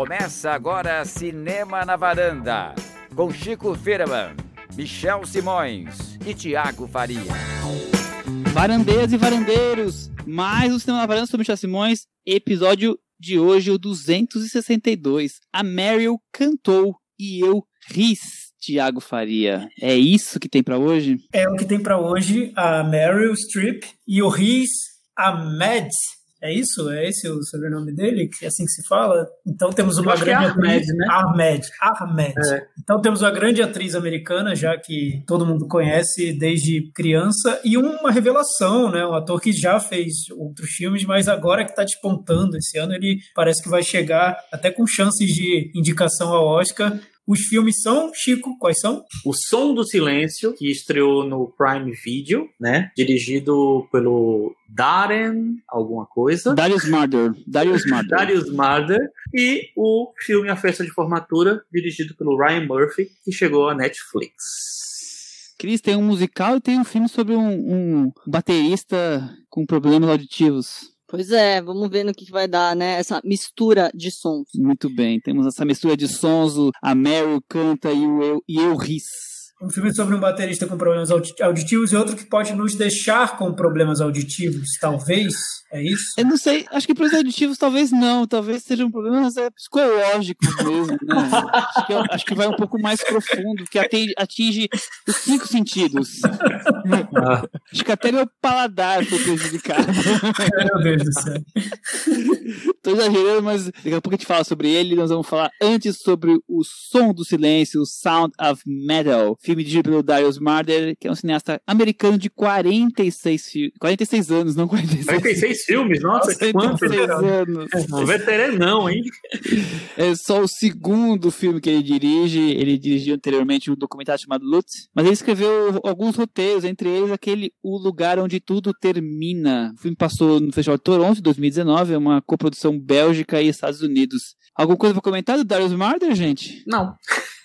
Começa agora Cinema na Varanda, com Chico Firman, Michel Simões e Tiago Faria. Varandeiras e varandeiros, mais um Cinema na Varanda sobre Michel Simões, episódio de hoje, o 262. A Meryl cantou e eu ris. Tiago Faria, é isso que tem para hoje? É o que tem para hoje, a Meryl Streep e o Riz Ahmed é isso? É esse o sobrenome dele? É assim que se fala? Então temos uma grande é Ahmed, atriz. né? Ahmed. Ahmed. É. Então temos uma grande atriz americana, já que todo mundo conhece desde criança, e uma revelação, né? Um ator que já fez outros filmes, mas agora que está despontando esse ano, ele parece que vai chegar até com chances de indicação ao Oscar. Os filmes são, Chico, quais são? O Som do Silêncio, que estreou no Prime Video, né? Dirigido pelo Darren alguma coisa. Darius Marder. Darius Marder. Darius Marder. E o filme A Festa de Formatura, dirigido pelo Ryan Murphy, que chegou à Netflix. Cris, tem um musical e tem um filme sobre um, um baterista com problemas auditivos. Pois é, vamos ver no que, vai dar, né? Essa mistura de sons. Muito bem, temos essa mistura de sons, a Meryl canta e o eu, e eu ris. Um filme sobre um baterista com problemas audi- auditivos e outro que pode nos deixar com problemas auditivos, talvez. É isso? Eu não sei, acho que os auditivos talvez não, talvez sejam problemas é, psicológicos mesmo, né? Acho que, acho que vai um pouco mais profundo, que atinge, atinge os cinco sentidos. Ah, Acho que até meu paladar foi prejudicado. Meu Deus do céu. Tô exagerando, mas daqui a pouco a gente fala sobre ele. Nós vamos falar antes sobre o Som do Silêncio, o Sound of Metal, filme dirigido pelo Darius Marder, que é um cineasta americano de 46, fi- 46 anos, não 46. 46 filmes, nossa, que quantos? 46 anos. Um veteranão, hein? É só o segundo filme que ele dirige. Ele dirigiu anteriormente um documentário chamado Lutz, mas ele escreveu alguns roteiros, entre eles aquele O Lugar Onde Tudo Termina. O filme passou no Festival de Toronto em 2019, é uma coprodução Bélgica e Estados Unidos. Alguma coisa pra comentar do Darius Marder, gente? Não.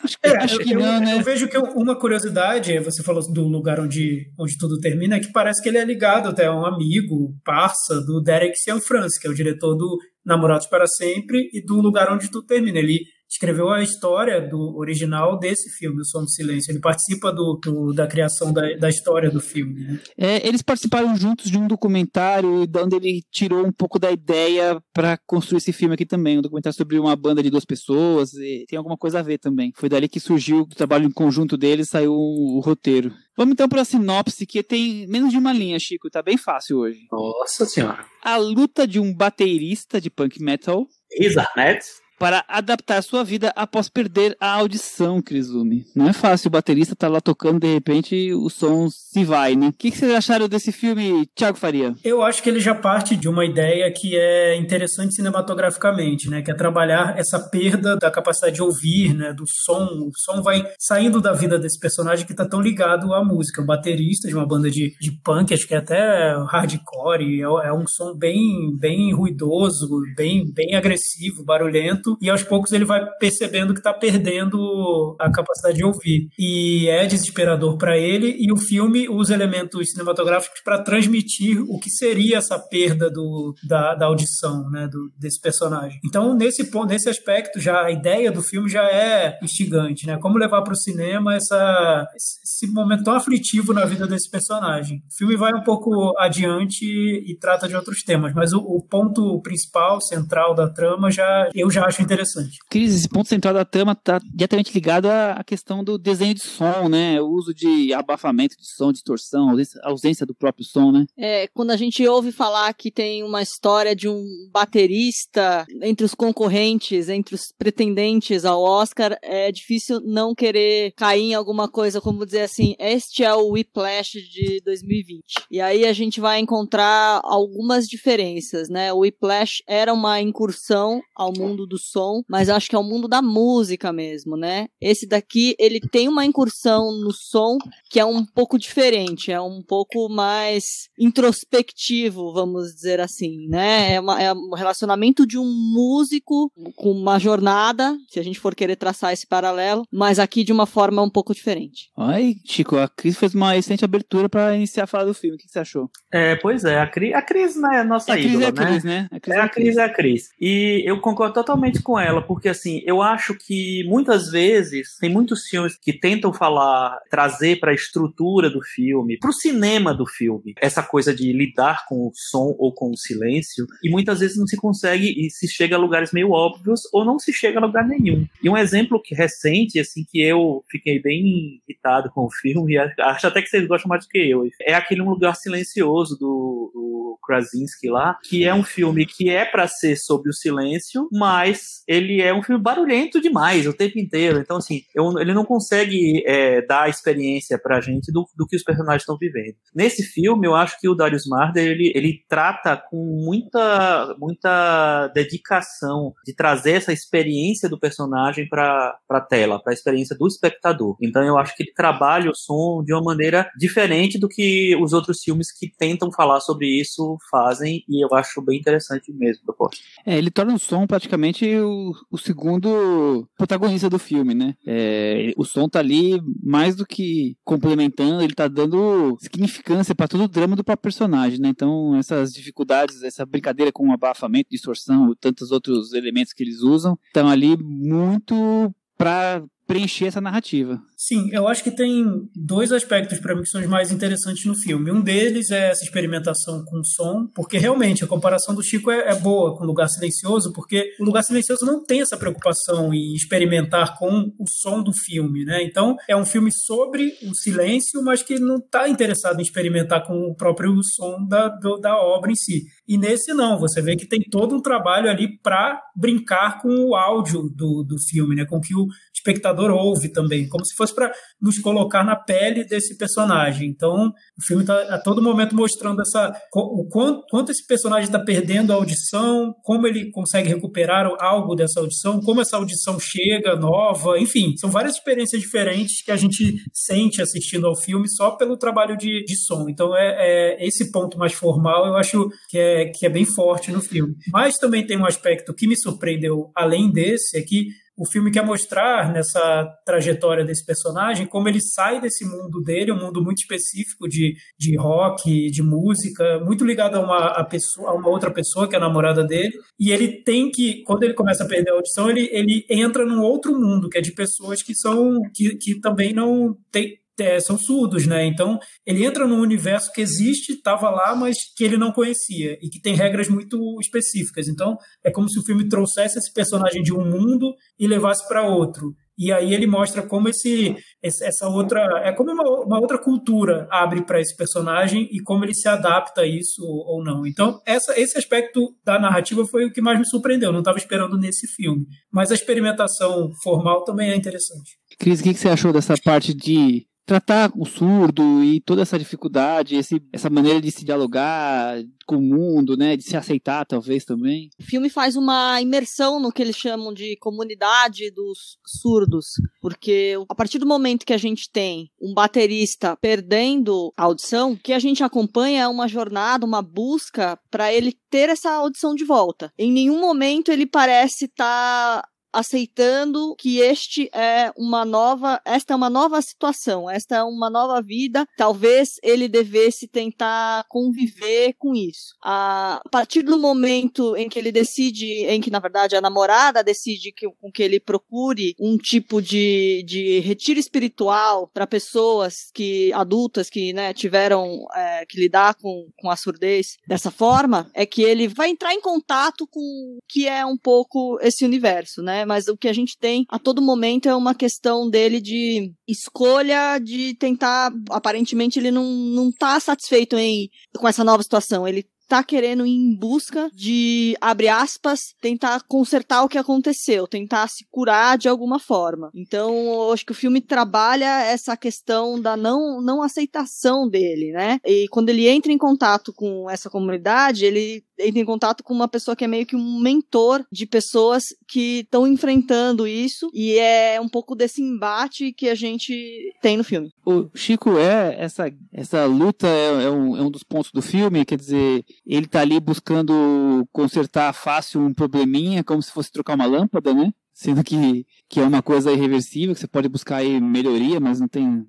Acho que, É, acho eu, que eu- não, né? eu vejo que uma curiosidade, você falou do lugar onde, onde tudo termina, é que parece que ele é ligado até a um amigo, parça do Derek Cianfrance, que é o diretor do Namorados para Sempre e do Lugar Onde Tudo Termina. Ele escreveu a história do original desse filme, O Som do Silêncio. Ele participa do, do- da criação da, da história do filme. Né? É, eles participaram juntos de um documentário de onde ele tirou um pouco da ideia pra construir esse filme aqui também. Um documentário sobre uma banda de duas pessoas. e tem alguma coisa a ver também. Foi dali que surgiu o trabalho em conjunto deles, saiu o, o roteiro. Vamos então pra sinopse, que tem menos de uma linha, Chico. Tá bem fácil hoje. Nossa senhora. A luta de um baterista de punk metal Riz Ahmed. Para adaptar sua vida após perder a audição, Crisumi. Não é fácil, o baterista tá lá tocando, de repente o som se vai, né? O que, que vocês acharam desse filme, Thiago Faria? Eu acho que ele já parte de uma ideia que é interessante cinematograficamente, né? Que é trabalhar essa perda da capacidade de ouvir, né? Do som. O som vai saindo da vida desse personagem que está tão ligado à música. O baterista de uma banda de, de punk, acho que é até hardcore, é, é um som bem, bem ruidoso, bem, bem agressivo, barulhento, e aos poucos ele vai percebendo que está perdendo a capacidade de ouvir. E é desesperador para ele, e o filme usa elementos cinematográficos para transmitir o que seria essa perda do, da, da audição né, do, desse personagem. Então, nesse, ponto, nesse aspecto, já a ideia do filme já é instigante, né? Como levar para o cinema essa, esse momento tão aflitivo na vida desse personagem. O filme vai um pouco adiante e trata de outros temas, mas o, o ponto principal, central da trama, já eu já acho interessante. Cris, esse ponto central da trama está diretamente ligado à à questão do desenho de som, né? O uso de abafamento de som, distorção, ausência- ausência do próprio som, né? É, quando a gente ouve falar que tem uma história de um baterista entre os concorrentes, entre os pretendentes ao Oscar, é difícil não querer cair em alguma coisa, como dizer assim, este é o Whiplash de 2020. E aí a gente vai encontrar algumas diferenças, né? O Whiplash era uma incursão ao mundo do som, mas acho que é o mundo da música mesmo, né? Esse daqui, ele tem uma incursão no som que é um pouco diferente, é um pouco mais introspectivo, vamos dizer assim, né? É, uma- é um relacionamento de um músico com uma jornada, se a gente for querer traçar esse paralelo, mas aqui de uma forma um pouco diferente. Ai, Chico, a Cris fez uma excelente abertura para iniciar a falar do filme. O que que você achou? É, pois é, a Cris, a Cris né, é a nossa a Cris ídola, é a né? Cris, né? A Cris É a Cris, é a Cris. E eu concordo totalmente totalmente com ela, porque assim, eu acho que muitas vezes tem muitos filmes que tentam falar, trazer para a estrutura do filme, para o cinema do filme, essa coisa de lidar com o som ou com o silêncio, e muitas vezes não se consegue e se chega a lugares meio óbvios ou não se chega a lugar nenhum. E um exemplo que recente, assim, que eu fiquei bem irritado com o filme, acho até que vocês gostam mais do que eu, é aquele Um Lugar Silencioso do, do Krasinski lá, que é um filme que é para ser sobre o silêncio, mas ele é um filme barulhento demais o tempo inteiro. Então, assim, eu, ele não consegue é, dar a experiência pra gente do, do que os personagens estão vivendo. Nesse filme, eu acho que o Darius Marder, ele, ele trata com muita, muita dedicação de trazer essa experiência do personagem pra, pra tela, pra experiência do espectador. Então, eu acho que ele trabalha o som de uma maneira diferente do que os outros filmes que tentam falar sobre isso fazem, e eu acho bem interessante mesmo, proposta. É, ele torna o som praticamente o, o segundo protagonista do filme, né? É, o som tá ali mais do que complementando, ele tá dando significância para todo o drama do próprio personagem, né? Então, essas dificuldades, essa brincadeira com abafamento, distorção e tantos outros elementos que eles usam, estão ali muito para preencher essa narrativa. Sim, eu acho que tem dois aspectos para mim que são os mais interessantes no filme. Um deles é essa experimentação com som, porque realmente a comparação do Chico é, é boa com o Lugar Silencioso, porque o Lugar Silencioso não tem essa preocupação em experimentar com o som do filme, né? Então é um filme sobre o silêncio, mas que não está interessado em experimentar com o próprio som da, do, da obra em si. E nesse não, você vê que tem todo um trabalho ali para brincar com o áudio do, do filme, né? Com que o espectador ouve também, como se fosse para nos colocar na pele desse personagem. Então, o filme está a todo momento mostrando essa o quanto, quanto esse personagem está perdendo a audição, como ele consegue recuperar algo dessa audição, como essa audição chega nova, enfim, são várias experiências diferentes que a gente sente assistindo ao filme só pelo trabalho de, de som. Então, é, é esse ponto mais formal, eu acho que é, que é bem forte no filme. Mas também tem um aspecto que me surpreendeu além desse, é que o filme quer mostrar nessa trajetória desse personagem como ele sai desse mundo dele, um mundo muito específico de, de rock, de música, muito ligado a uma, a pessoa, a uma outra pessoa que é a namorada dele, e ele tem que, quando ele começa a perder a audição, ele, ele entra num outro mundo, que é de pessoas que são, que, que também não tem, é, são surdos, né? Então ele entra num universo que existe, estava lá, mas que ele não conhecia e que tem regras muito específicas. Então é como se o filme trouxesse esse personagem de um mundo e levasse para outro. E aí ele mostra como esse, essa outra é como uma, uma outra cultura abre para esse personagem e como ele se adapta a isso ou não. Então essa, esse aspecto da narrativa foi o que mais me surpreendeu. Eu não estava esperando nesse filme, mas a experimentação formal também é interessante. Cris, o que você achou dessa parte de tratar o surdo e toda essa dificuldade, esse, essa maneira de se dialogar com o mundo, né, de se aceitar talvez também. O filme faz uma imersão no que eles chamam de comunidade dos surdos, porque a partir do momento que a gente tem um baterista perdendo a audição, o que a gente acompanha é uma jornada, uma busca para ele ter essa audição de volta. Em nenhum momento ele parece estar tá aceitando que este é uma nova, esta é uma nova situação, esta é uma nova vida. Talvez ele devesse tentar conviver com isso. A partir do momento em que ele decide, em que na verdade a namorada decide que, com que ele procure um tipo de, de retiro espiritual para pessoas que adultas que né, tiveram é, que lidar com, com a surdez dessa forma, é que ele vai entrar em contato com o que é um pouco esse universo, né? Mas o que a gente tem a todo momento é uma questão dele de escolha de tentar. Aparentemente, ele não, não tá satisfeito em, com essa nova situação. Ele tá querendo ir em busca de, abre aspas, tentar consertar o que aconteceu, tentar se curar de alguma forma. Então, acho que o filme trabalha essa questão da não, não aceitação dele, né? E quando ele entra em contato com essa comunidade, ele entra em contato com uma pessoa que é meio que um mentor de pessoas que estão enfrentando isso e é um pouco desse embate que a gente tem no filme. O Chico é essa essa luta é, é, um, é um dos pontos do filme, quer dizer, ele tá ali buscando consertar fácil um probleminha, como se fosse trocar uma lâmpada, né? Sendo que, que é uma coisa irreversível, que você pode buscar aí melhoria, mas não tem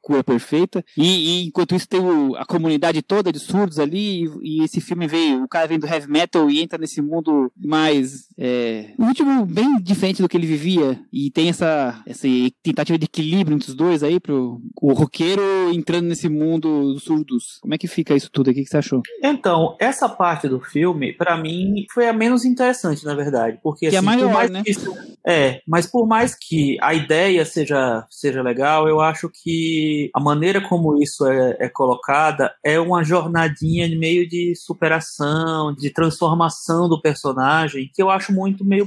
cura perfeita. E, e, enquanto isso tem o, a comunidade toda de surdos ali, e, e, esse filme veio, o cara vem do heavy metal e entra nesse mundo mais É, um ritmo bem diferente do que ele vivia e tem essa, essa tentativa de equilíbrio entre os dois aí pro o roqueiro entrando nesse mundo dos surdos. Como é que fica isso tudo aqui? O que você achou? Então, essa parte do filme, para mim, foi a menos interessante, na verdade. Porque, que é assim, é maior, mais né? Isso, é, mas por mais que a ideia seja, seja legal, eu acho que a maneira como isso é, é colocada é uma jornadinha meio de superação, de transformação do personagem, que eu acho muito meio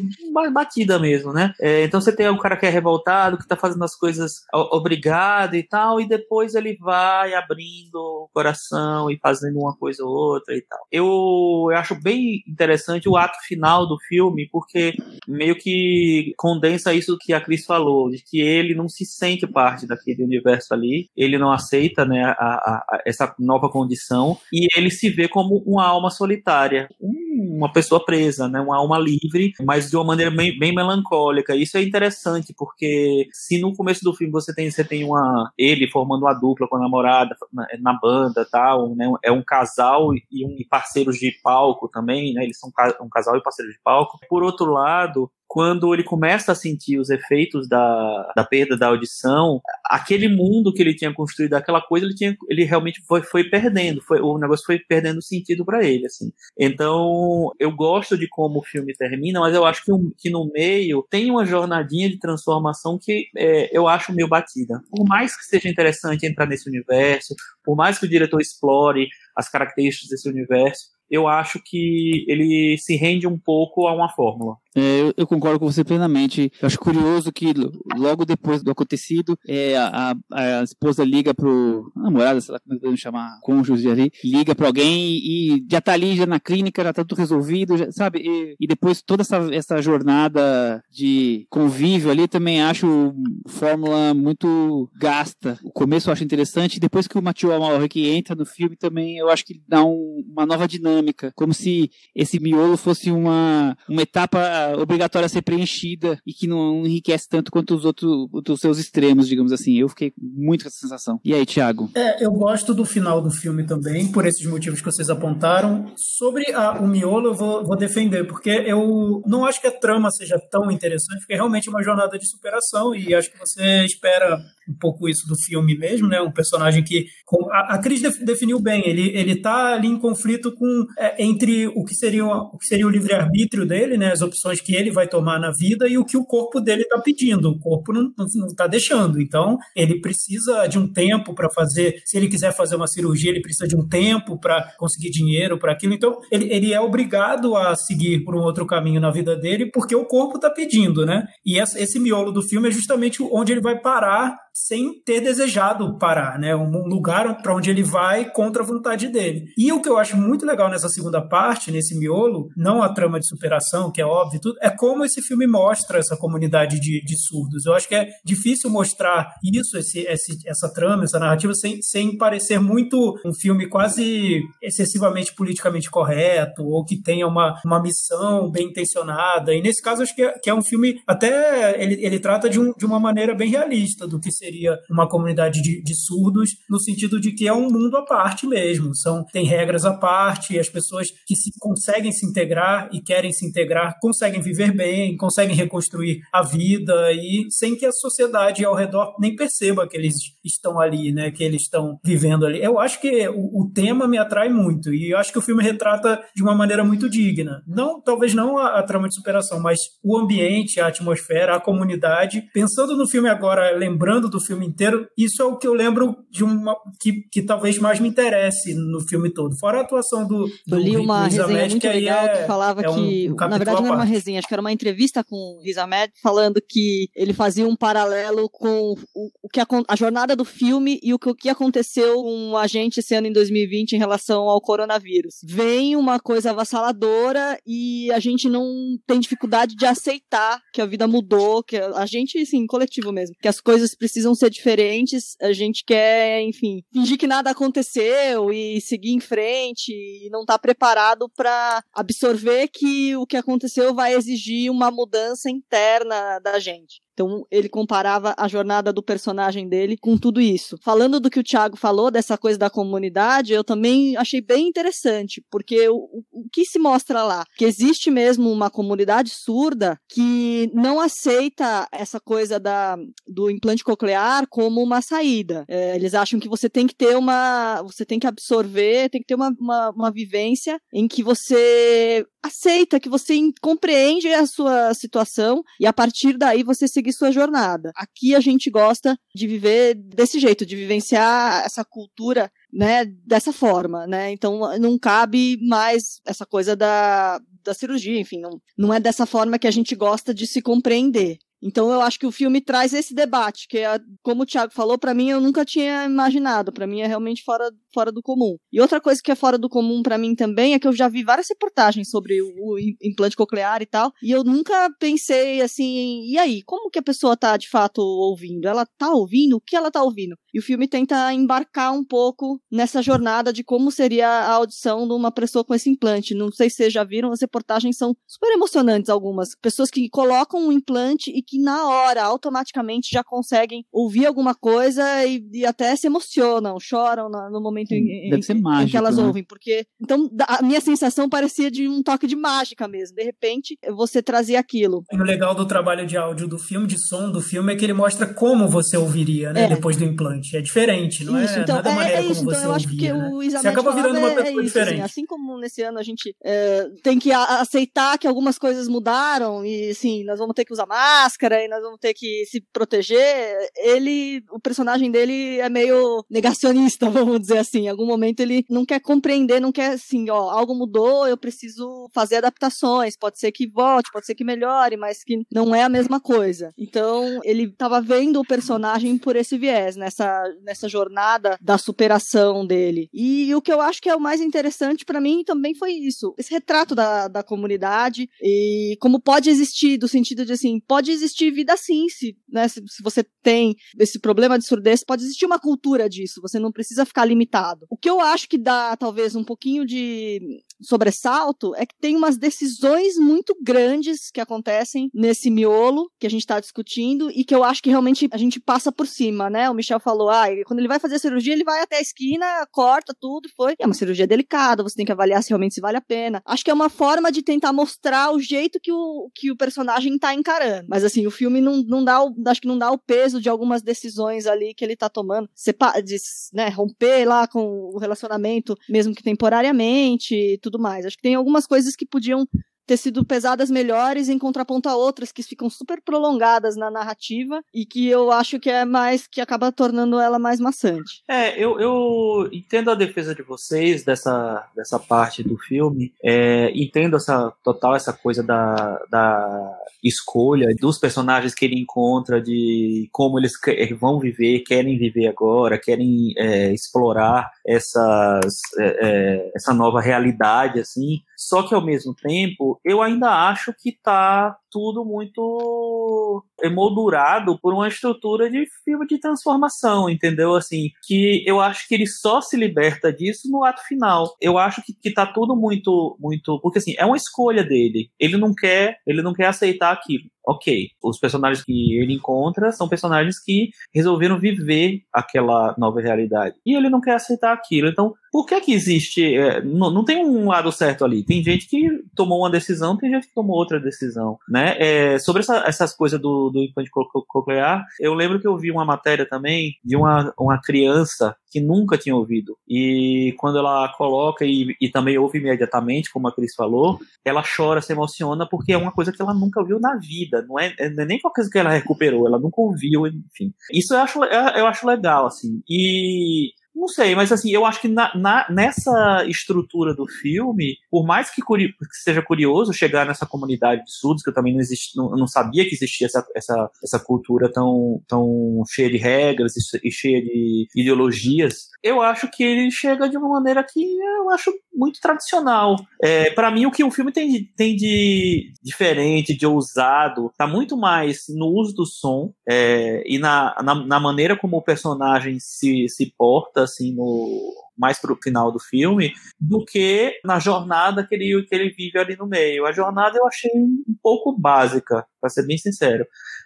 batida mesmo, né? É, então você tem um cara que é revoltado, que tá fazendo as coisas obrigado e tal, e depois ele vai abrindo o coração e fazendo uma coisa ou outra e tal. Eu, eu acho bem interessante o ato final do filme, porque meio que condensa isso que a Cris falou, de que ele não se sente parte daquele universo ali, ele não aceita né, a, a, essa nova condição, e ele se vê como uma alma solitária, uma pessoa presa, né, uma alma livre, mas de uma maneira bem, bem melancólica. Isso é interessante, porque se no começo do filme você tem, você tem uma, ele formando uma dupla com a namorada na, na banda tal, né, é um casal e um parceiros de palco também, né, eles são um casal e parceiros de palco. Por outro lado, quando ele começa a sentir os efeitos da, da perda da audição, aquele mundo que ele tinha construído, aquela coisa, ele, tinha, ele realmente foi, foi perdendo, foi, o negócio foi perdendo sentido para ele, assim. Então, eu gosto de como o filme termina, mas eu acho que, que no meio tem uma jornadinha de transformação que é, eu acho meio batida. Por mais que seja interessante entrar nesse universo, por mais que o diretor explore as características desse universo, eu acho que ele se rende um pouco a uma fórmula. É, eu, eu, concordo com você plenamente. Eu acho curioso que logo depois do acontecido, é, a, a, esposa liga pro namorada, sei lá como é podemos chamar, cônjuge ali, liga para alguém e já tá ali, já na clínica, já tá tudo resolvido, já, sabe? E, e, depois toda essa, essa jornada de convívio ali também acho fórmula muito gasta. O começo eu acho interessante, depois que o Mathieu Amalric entra no filme também, eu acho que dá um, uma nova dinâmica, como se esse miolo fosse uma, uma etapa obrigatória a ser preenchida e que não enriquece tanto quanto os outros os seus extremos, digamos assim. Eu fiquei muito com essa sensação. E aí, Thiago? É, eu gosto do final do filme também, por esses motivos que vocês apontaram. Sobre a, o miolo, eu vou, vou defender, porque eu não acho que a trama seja tão interessante, porque é realmente uma jornada de superação e acho que você espera um pouco isso do filme mesmo, né? Um personagem que a, a Cris definiu bem. Ele ele está ali em conflito com é, entre o que seria o que seria o livre arbítrio dele, né? As opções que ele vai tomar na vida e o que o corpo dele está pedindo. O corpo não está deixando. Então ele precisa de um tempo para fazer. Se ele quiser fazer uma cirurgia, ele precisa de um tempo para conseguir dinheiro para aquilo. Então ele, ele é obrigado a seguir por um outro caminho na vida dele porque o corpo está pedindo, né? E esse miolo do filme é justamente onde ele vai parar sem ter desejado parar, né? Um lugar para onde ele vai contra a vontade dele. E o que eu acho muito legal nessa segunda parte, nesse miolo, não a trama de superação, que é óbvio tudo, é como esse filme mostra essa comunidade de, de surdos. Eu acho que é difícil mostrar isso, esse, esse, essa trama, essa narrativa, sem, sem parecer muito um filme quase excessivamente politicamente correto, ou que tenha uma, uma missão bem intencionada. E nesse caso, acho que é, que é um filme, até ele, ele trata de, um, de uma maneira bem realista do que seria uma comunidade de, de, surdos, no sentido de que é um mundo à parte mesmo. São, tem regras à parte, as pessoas que se, conseguem se integrar e querem se integrar conseguem viver bem, conseguem reconstruir a vida e sem que a sociedade ao redor nem perceba que eles estão ali, né, que eles estão vivendo ali. Eu acho que o, o tema me atrai muito e eu acho que o filme retrata de uma maneira muito digna. Não, talvez não a, a trama de superação, mas o ambiente, a atmosfera, a comunidade. Pensando no filme agora, lembrando do filme inteiro, isso é o que eu lembro de uma que, que talvez mais me interesse no filme todo. Fora a atuação do, do Eu li uma Riz resenha Ahmed, muito que legal é, que falava é um, que, na verdade não era uma resenha, acho que era uma entrevista com o Riz Ahmed falando que ele fazia um paralelo com o, o que a, a, jornada do filme e o que, o que aconteceu com a gente esse ano em 2020 em relação ao coronavírus. Vem uma coisa avassaladora e a gente não tem dificuldade de aceitar que a vida mudou, que a, a gente, sim, coletivo mesmo, que as coisas precisam precisam ser diferentes. A gente quer, enfim, fingir que nada aconteceu e seguir em frente e não tá preparado para absorver que o que aconteceu vai exigir uma mudança interna da gente. Então ele comparava a jornada do personagem dele com tudo isso. Falando do que o Thiago falou, dessa coisa da comunidade, eu também achei bem interessante, porque o, o que se mostra lá? Que existe mesmo uma comunidade surda que não aceita essa coisa da, do implante coclear como uma saída. É, eles acham que você tem que ter uma. Você tem que absorver, tem que ter uma, uma, uma vivência em que você aceita, que você compreende a sua situação e a partir daí você seguir sua jornada. Aqui a gente gosta de viver desse jeito, de vivenciar essa cultura, né, dessa forma, né? Então não cabe mais essa coisa da, da cirurgia, enfim, não, não é dessa forma que a gente gosta de se compreender. Então eu acho que o filme traz esse debate, que é, como o Thiago falou, para mim eu nunca tinha imaginado, para mim é realmente fora, fora do comum. E outra coisa que é fora do comum para mim também é que eu já vi várias reportagens sobre o, o, implante coclear e tal, e eu nunca pensei assim, e aí, como que a pessoa tá de fato ouvindo? Ela tá ouvindo? O que ela tá ouvindo? E o filme tenta embarcar um pouco nessa jornada de como seria a audição de uma pessoa com esse implante. Não sei se vocês já viram, as reportagens são super emocionantes algumas. Pessoas que colocam um implante e que na hora, automaticamente, já conseguem ouvir alguma coisa e, e até se emocionam, choram no, no momento em, em, mágico, em que elas né? ouvem. Porque, então, a minha sensação parecia de um toque de mágica mesmo. De repente, você trazia aquilo. E o legal do trabalho de áudio do filme, de som do filme, é que ele mostra como você ouviria, né? É. Depois do implante. É diferente, não Isso, é? então, Não é é, maneira é isso. como Então, você eu acho que ouvia, o né? Isabel Você acaba virando uma é- pessoa é isso, diferente. assim, assim como nesse ano a gente é, tem que aceitar que algumas coisas mudaram e, assim, nós vamos ter que usar máscara e nós vamos ter que se proteger, ele, o personagem dele é meio negacionista, vamos dizer assim. Em algum momento ele não quer compreender, não quer, assim, ó, algo mudou, eu preciso fazer adaptações, pode ser que volte, pode ser que melhore, mas que não é a mesma coisa. Então, ele tava vendo o personagem por esse viés, nessa, nessa jornada da superação dele. E o que eu acho que é o mais interessante pra mim também foi isso. Esse retrato da, da comunidade e como pode existir, do sentido de assim, pode existir vida sim, se, né, se, se você tem esse problema de surdez, pode existir uma cultura disso, você não precisa ficar limitado. O que eu acho que dá talvez um pouquinho de sobressalto é que tem umas decisões muito grandes que acontecem nesse miolo que a gente está discutindo e que eu acho que realmente a gente passa por cima, né? O Michel falou, ah, quando ele vai fazer a cirurgia, ele vai até a esquina, corta tudo, foi. É uma cirurgia delicada, você tem que avaliar se realmente se vale a pena. Acho que é uma forma de tentar mostrar o jeito que o, que o personagem tá encarando. Mas assim, o filme não, não dá o, acho que não dá o peso de algumas decisões ali que ele tá tomando. Sepa de, né, romper lá com o relacionamento, mesmo que temporariamente e tudo mais. Acho que tem algumas coisas que podiam ter sido pesadas melhores em contraponto a outras que ficam super prolongadas na narrativa e que eu acho que é mais que acaba tornando ela mais maçante. É, eu, eu entendo a defesa de vocês dessa, dessa parte do filme. É, entendo essa total essa coisa da, da escolha dos personagens que ele encontra, de como eles que- vão viver, querem viver agora, querem é, explorar essas, é, essa nova realidade, assim. Só que ao mesmo tempo, eu ainda acho que tá tudo muito emoldurado por uma estrutura de filme de transformação, entendeu? Assim, que eu acho que ele só se liberta disso no ato final. Eu acho que, que tá tudo muito, muito, porque assim, é uma escolha dele. Ele não quer, ele não quer aceitar aquilo. Ok, os personagens que ele encontra são personagens que resolveram viver aquela nova realidade. E ele não quer aceitar aquilo. Então, por que que existe. é, não, não tem um lado certo ali. Tem gente que tomou uma decisão, tem gente que tomou outra decisão. Né? É, sobre essa- essas coisas do, do implante co- co- coclear, eu lembro que eu vi uma matéria também de uma, uma criança que nunca tinha ouvido. E quando ela coloca e, e também ouve imediatamente, como a Cris falou, ela chora, se emociona, porque é uma coisa que ela nunca ouviu na vida. Não é, é nem qualquer coisa que ela recuperou, ela nunca ouviu, enfim. Isso eu acho, eu acho legal, assim. E não sei, mas assim, eu acho que na, na- nessa estrutura do filme, por mais que, curi- que seja curioso chegar nessa comunidade de surdos, que eu também não, existi, não, não sabia que existia essa, essa, essa cultura tão, tão cheia de regras e, e cheia de ideologias, eu acho que ele chega de uma maneira que eu acho muito tradicional. É, para mim, o que o filme tem, de- tem de diferente, de ousado, tá muito mais no uso do som é, e na, na, na maneira como o personagem se, se porta, assim, no, mais pro final do filme, do que na jornada que ele, que ele vive ali no meio. A jornada eu achei um pouco básica, para ser bem sincero.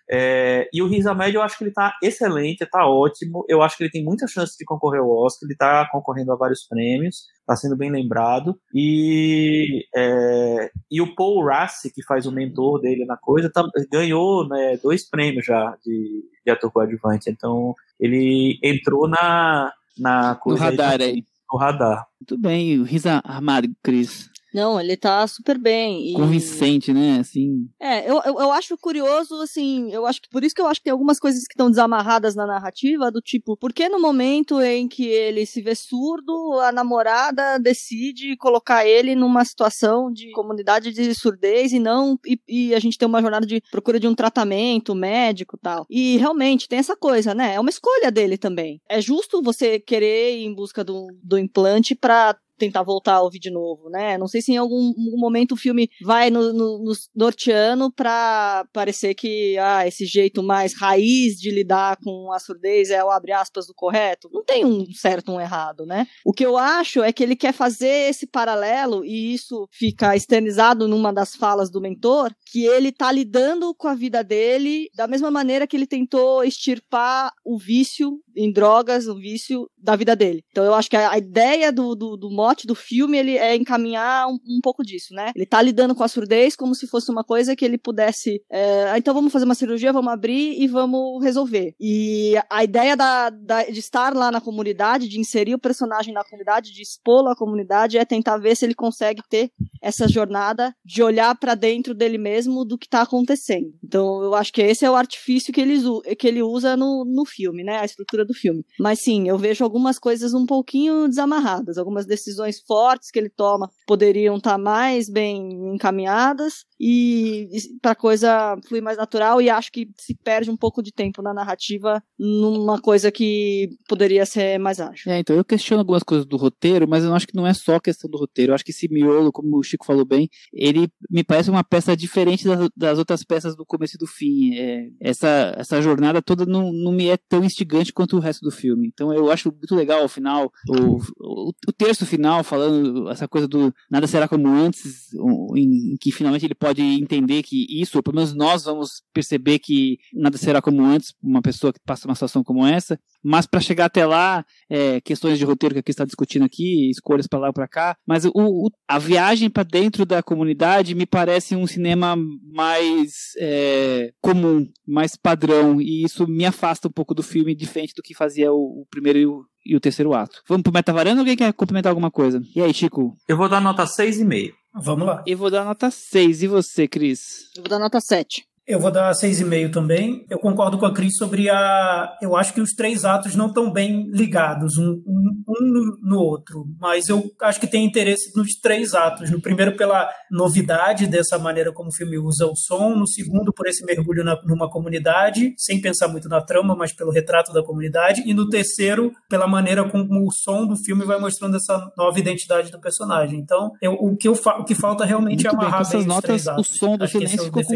É, e o Riz Ahmed, eu acho que ele tá excelente, tá ótimo. Eu acho que ele tem muita chance de concorrer ao Oscar. Ele tá concorrendo a vários prêmios, tá sendo bem lembrado. E, é, e o Paul Rassi, que faz o mentor dele na coisa, tá, ganhou né, dois prêmios já de, de ator coadjuvante. Então, ele entrou na, na coisa. No radar aí. No radar. Muito bem, o Riz Ahmed, Cris. Não, ele tá super bem. E... Convincente, né? Assim. É, eu, eu, eu, acho curioso, assim, eu acho que por isso que eu acho que tem algumas coisas que estão desamarradas na narrativa, do tipo, por que no momento em que ele se vê surdo, a namorada decide colocar ele numa situação de comunidade de surdez e não. E, e a gente tem uma jornada de procura de um tratamento médico tal. E realmente tem essa coisa, né? É uma escolha dele também. É justo você querer ir em busca do, do implante para tentar voltar a ouvir de novo, né? Não sei se em algum, momento o filme vai no, no, no norteano pra parecer que, ah, esse jeito mais raiz de lidar com a surdez é o abre aspas do correto. Não tem um certo um errado, né? O que eu acho é que ele quer fazer esse paralelo, e isso fica externizado numa das falas do mentor, que ele tá lidando com a vida dele da mesma maneira que ele tentou extirpar o vício em drogas, o vício da vida dele. Então eu acho que a, ideia do, do, do mote do filme ele é encaminhar um, um, pouco disso, né? Ele tá lidando com a surdez como se fosse uma coisa que ele pudesse. É, ah, então vamos fazer uma cirurgia, vamos abrir e vamos resolver. E a ideia da, da, de estar lá na comunidade, de inserir o personagem na comunidade, de expô-lo à comunidade, é tentar ver se ele consegue ter essa jornada de olhar para dentro dele mesmo do que tá acontecendo. Então eu acho que esse é o artifício que ele, que ele usa no, no filme, né? A estrutura do filme. Mas sim, eu vejo algumas coisas um pouquinho desamarradas, algumas decisões fortes que ele toma poderiam estar tá mais bem encaminhadas e, e para coisa fluir mais natural e acho que se perde um pouco de tempo na narrativa numa coisa que poderia ser mais ágil. É, então eu questiono algumas coisas do roteiro, mas eu acho que não é só questão do roteiro. Eu acho que esse miolo, como o Chico falou bem, ele me parece uma peça diferente das, das outras peças do começo e do fim. É, essa, essa jornada toda não, não me é tão instigante quanto o resto do filme. Então eu acho muito legal ao final, o, o, o terço final falando essa coisa do nada será como antes, em, em que finalmente ele pode entender que isso, ou pelo menos nós vamos perceber que nada será como antes, uma pessoa que passa uma situação como essa, mas para chegar até lá, é, questões de roteiro que aqui está discutindo aqui, escolhas para lá ou para cá, mas o, o, a viagem para dentro da comunidade me parece um cinema mais é, comum, mais padrão, e isso me afasta um pouco do filme, diferente do que fazia o, o primeiro e o, e o terceiro ato. Vamos pro Metavaranda ou alguém quer complementar alguma coisa? E aí, Chico? Eu vou dar nota 6,5. Vamos lá. Eu vou dar nota 6. E você, Cris? Eu vou dar nota 7. Eu vou dar 6,5 também. Eu concordo com a Cris sobre a. Eu acho que os três atos não estão bem ligados, um, um, um, no outro. Mas eu acho que tem interesse nos três atos. No primeiro, pela novidade dessa maneira como o filme usa o som. No segundo, por esse mergulho na, numa comunidade, sem pensar muito na trama, mas pelo retrato da comunidade. E no terceiro, pela maneira como o som do filme vai mostrando essa nova identidade do personagem. Então, eu, o, que eu, o que falta realmente muito é amarrar bem, essas notas, o som do acho silêncio é ficou com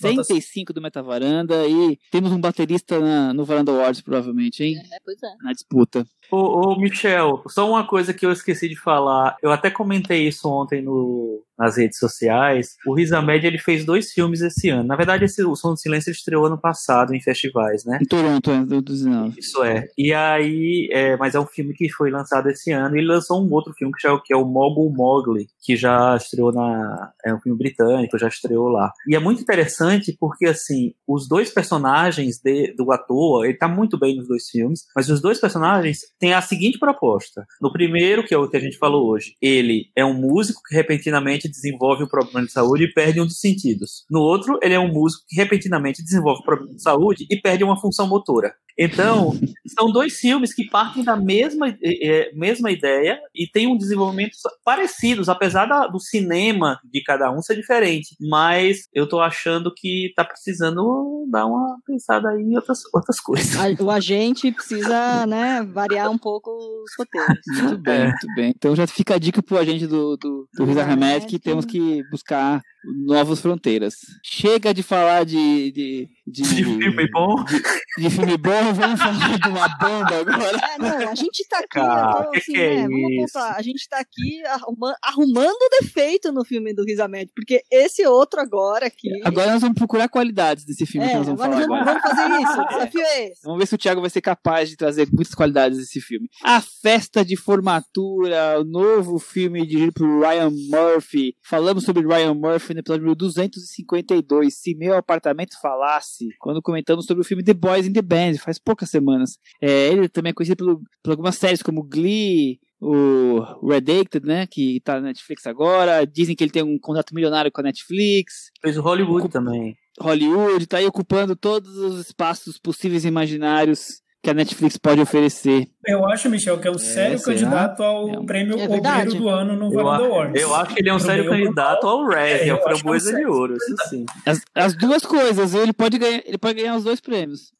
65 do Metavaranda e temos um baterista na, no Varanda Awards, provavelmente, hein? É, pois é. Na disputa. Ô, ô, Michel, só uma coisa que eu esqueci de falar. Eu até comentei isso ontem no, nas redes sociais. O Riz Ahmed, ele fez dois filmes esse ano. Na verdade, esse, o Som do Silêncio ele estreou ano passado em festivais, né? Em Toronto, é, do, do Isso é. E aí, é, mas é um filme que foi lançado esse ano. E ele lançou um outro filme que, já, que é o Mogul Mowgli, que já estreou na... É um filme britânico, já estreou lá. E é muito interessante porque, assim, os dois personagens de, do ator, ele tá muito bem nos dois filmes, mas os dois personagens têm a seguinte proposta. No primeiro, que é o que a gente falou hoje, ele é um músico que repentinamente desenvolve um problema de saúde e perde um dos sentidos. No outro, ele é um músico que repentinamente desenvolve um problema de saúde e perde uma função motora. Então, são dois filmes que partem da mesma, é, mesma ideia e têm um desenvolvimento parecidos, apesar da, do cinema de cada um ser diferente. Mas eu tô achando que tá precisando dar uma pensada aí em outras, outras coisas. O agente precisa, né, variar um pouco os roteiros. Muito bem, é. muito bem. Então já fica a dica pro agente do, do, do Riza Hamed que temos que buscar novas fronteiras. Chega de falar de. De, de, de filme bom. De, de filme bom vamos falar de uma banda agora. É, não, a gente tá aqui, Cara, então, que assim, que é né, vamos a gente tá aqui arruma- arrumando defeito no filme do Riz Ahmed, porque esse outro agora aqui... Agora nós vamos procurar qualidades desse filme é, que nós vamos agora falar vamos, agora. vamos fazer isso, o desafio é esse. Vamos ver se o Thiago vai ser capaz de trazer muitas qualidades desse filme. A Festa de Formatura, o novo filme dirigido por Ryan Murphy. Falamos sobre Ryan Murphy no episódio número 252, Se Meu Apartamento Falasse, quando comentamos sobre o filme The Boys in the Band, faz poucas semanas. É, ele também é conhecido pelo, por algumas séries como Glee, o Redacted, né, que tá na Netflix agora. Dizem que ele tem um contrato milionário com a Netflix. Fez o Hollywood também. Hollywood, tá aí ocupando todos os espaços possíveis e imaginários que a Netflix pode oferecer. Eu acho, Michel, que é um sério será? candidato ao É um- prêmio É. Obreiro do Ano no Varanda Awards. eu acho que ele é um Pro sério candidato ao Razzie, É, ao que é um Framboesa de Ouro, isso sim. As, as duas coisas, ele pode ganhar, ele pode ganhar os dois prêmios.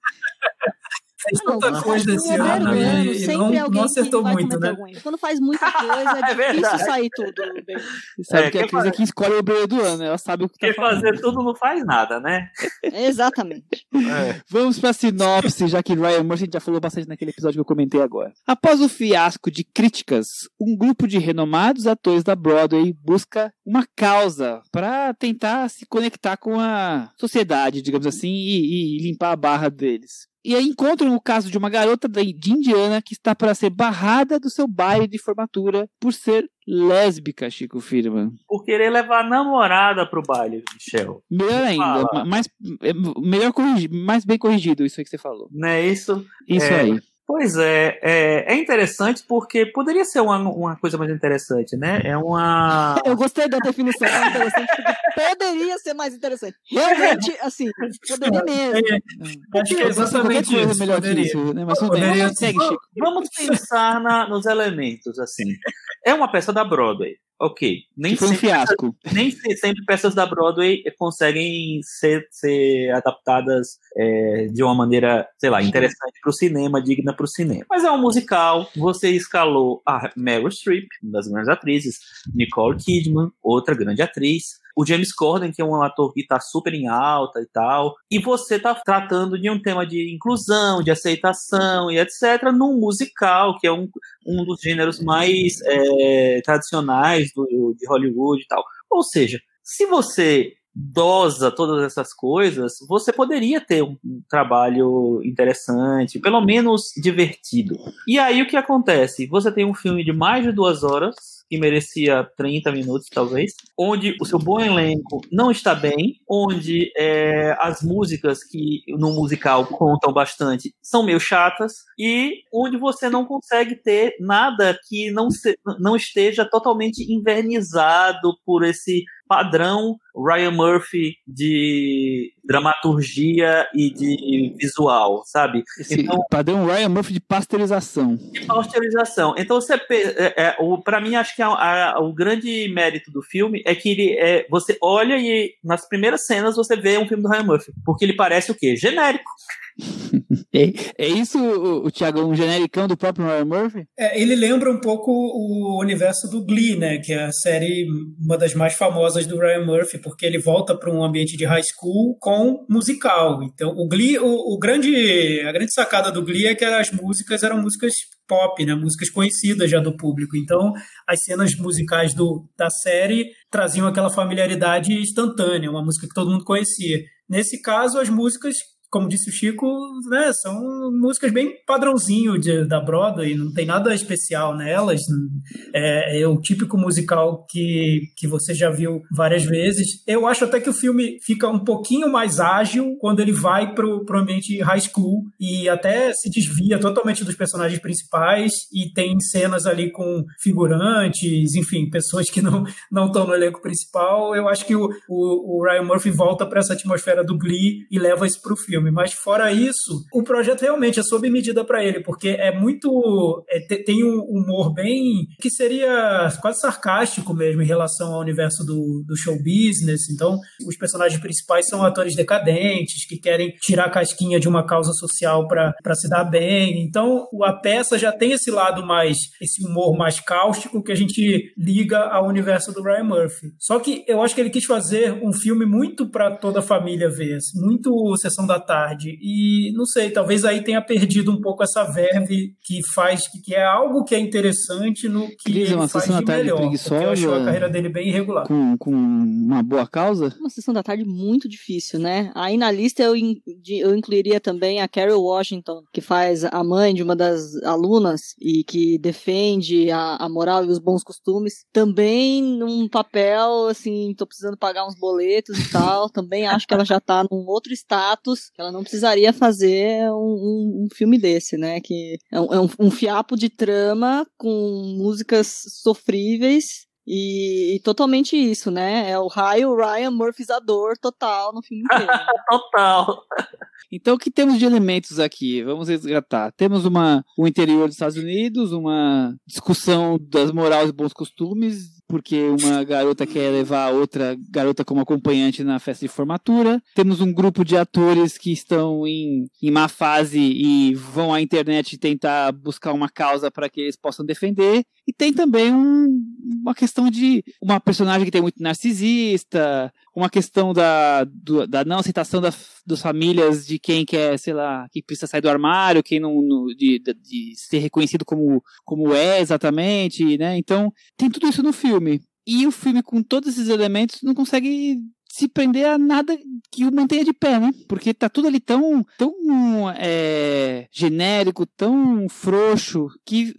Fez Não, tanta quando coisa faz esse ano ano, e, e não, não acertou muito, né? erro. Quando faz muita coisa, é, É difícil verdade. sair tudo bem. Você sabe É, que a quer Cris aqui escolhe o brilho do ano, ela sabe o que tá Porque falando. fazer tudo não faz nada, né? Exatamente. Vamos pra sinopse, já que Ryan Murphy já falou bastante naquele episódio que eu comentei agora. Após o fiasco de críticas, um grupo de renomados atores da Broadway busca uma causa para tentar se conectar com a sociedade, digamos assim, e, e limpar a barra deles. E aí encontram o caso de uma garota de Indiana que está para ser barrada do seu baile de formatura por ser lésbica, Chico Firman. Por querer levar a namorada pro baile, Michel. Melhor ainda, Fala. mais, é, melhor mais bem corrigido isso aí que você falou. Não é isso? Isso É. aí. Pois é, é, é interessante porque poderia ser uma, uma coisa mais interessante, né? É uma. Eu gostei da definição, é interessante, porque poderia ser mais interessante. Realmente, assim, poderia mesmo. É, acho que é exatamente isso. melhor Poderia. que isso, né? Mas. Poderia Vamos-. Vamos pensar na- nos elementos, assim. É uma peça da Broadway. Ok. Nem Que foi um sempre, fiasco. nem se- sempre peças da Broadway conseguem ser, ser adaptadas é, de uma maneira, sei lá, interessante para o cinema, digna para o cinema. Mas é um musical. Você escalou a Meryl Streep, uma das grandes atrizes, Nicole Kidman, outra grande atriz. O James Corden, que é um ator que está super em alta e tal. E você está tratando de um tema de inclusão, de aceitação e etc. num musical, que é um, um dos gêneros mais é, tradicionais do, de Hollywood e tal. Ou seja, se você dosa todas essas coisas, você poderia ter um trabalho interessante, pelo menos divertido. E aí o que acontece? Você tem um filme de mais de duas horas, que merecia 30 minutos, talvez, onde o seu bom elenco não está bem, onde é, as músicas que no musical contam bastante são meio chatas, e onde você não consegue ter nada que não, se, não esteja totalmente invernizado por esse padrão Ryan Murphy de dramaturgia e de visual, sabe? Esse Então- padrão Ryan Murphy de pasteurização. de pasteurização. Então você, é, é, para mim acho que a- a- o grande mérito do filme é que ele é, você olha e nas primeiras cenas você vê um filme do Ryan Murphy, porque ele parece o quê? Genérico. É, é isso, o, o Thiago, um genericão do próprio Ryan Murphy? É, ele lembra um pouco o universo do Glee, né? Que é a série, uma das mais famosas do Ryan Murphy, porque ele volta para um ambiente de high school com musical. Então, o Glee, o, o grande, a grande sacada do Glee é que as músicas eram músicas pop, né? Músicas conhecidas já do público. Então, as cenas musicais do, da série traziam aquela familiaridade instantânea, uma música que todo mundo conhecia. Nesse caso, as músicas como disse o Chico, né, são músicas bem padrãozinho de, da Broadway, não tem nada especial nelas. É, é o típico musical que, que você já viu várias vezes. Eu acho até que o filme fica um pouquinho mais ágil quando ele vai pro, pro ambiente high school e até se desvia totalmente dos personagens principais e tem cenas ali com figurantes, enfim, pessoas que não estão no elenco principal. Eu acho que o, o, o Ryan Murphy volta para essa atmosfera do Glee e leva isso pro filme. Mas fora isso, o projeto realmente é sob medida para ele, porque é muito. é, te- tem um humor bem. que seria quase sarcástico mesmo em relação ao universo do, do show business. Então, os personagens principais são atores decadentes, que querem tirar a casquinha de uma causa social para se dar bem. Então, a peça já tem esse lado mais. esse humor mais cáustico que a gente liga ao universo do Ryan Murphy. Só que eu acho que ele quis fazer um filme muito para toda a família ver, assim, muito sessão da tarde tarde. E não sei, talvez aí tenha perdido um pouco essa verve que faz, que é algo que é interessante no que Cris, é uma ele faz sessão de da tarde melhor. Porque eu acho a preguiçosa. carreira dele bem irregular. Com, com uma boa causa? Uma sessão da tarde muito difícil, né? Aí na lista eu, in- eu incluiria também a Carol Washington, que faz a mãe de uma das alunas e que defende a, a moral e os bons costumes. Também num papel, assim, tô precisando pagar uns boletos e tal. Também acho que ela já tá num outro status, ela não precisaria fazer um, um- um filme desse, né? Que é um, é um- um fiapo de trama com músicas sofríveis e, e totalmente isso, né? É o raio Ryan Murphyzador total no filme inteiro. né? Total. Então, o que temos de elementos aqui? Vamos resgatar. Temos uma, o interior dos Estados Unidos, uma discussão das morais e bons costumes, porque uma garota quer levar a outra garota como acompanhante na festa de formatura. Temos um grupo de atores que estão em, em má fase e vão à internet tentar buscar uma causa para que eles possam defender. E tem também um- uma questão de uma personagem que tem muito narcisista, uma questão da, do- da não aceitação da, das famílias de quem quer, sei lá, que precisa sair do armário, quem não, no- de, de, ser reconhecido como, como é exatamente, né? Então, tem tudo isso no filme. E o filme, com todos esses elementos, não consegue se prender a nada que o mantenha de pé, né? Porque tá tudo ali tão, tão é, genérico, tão frouxo, que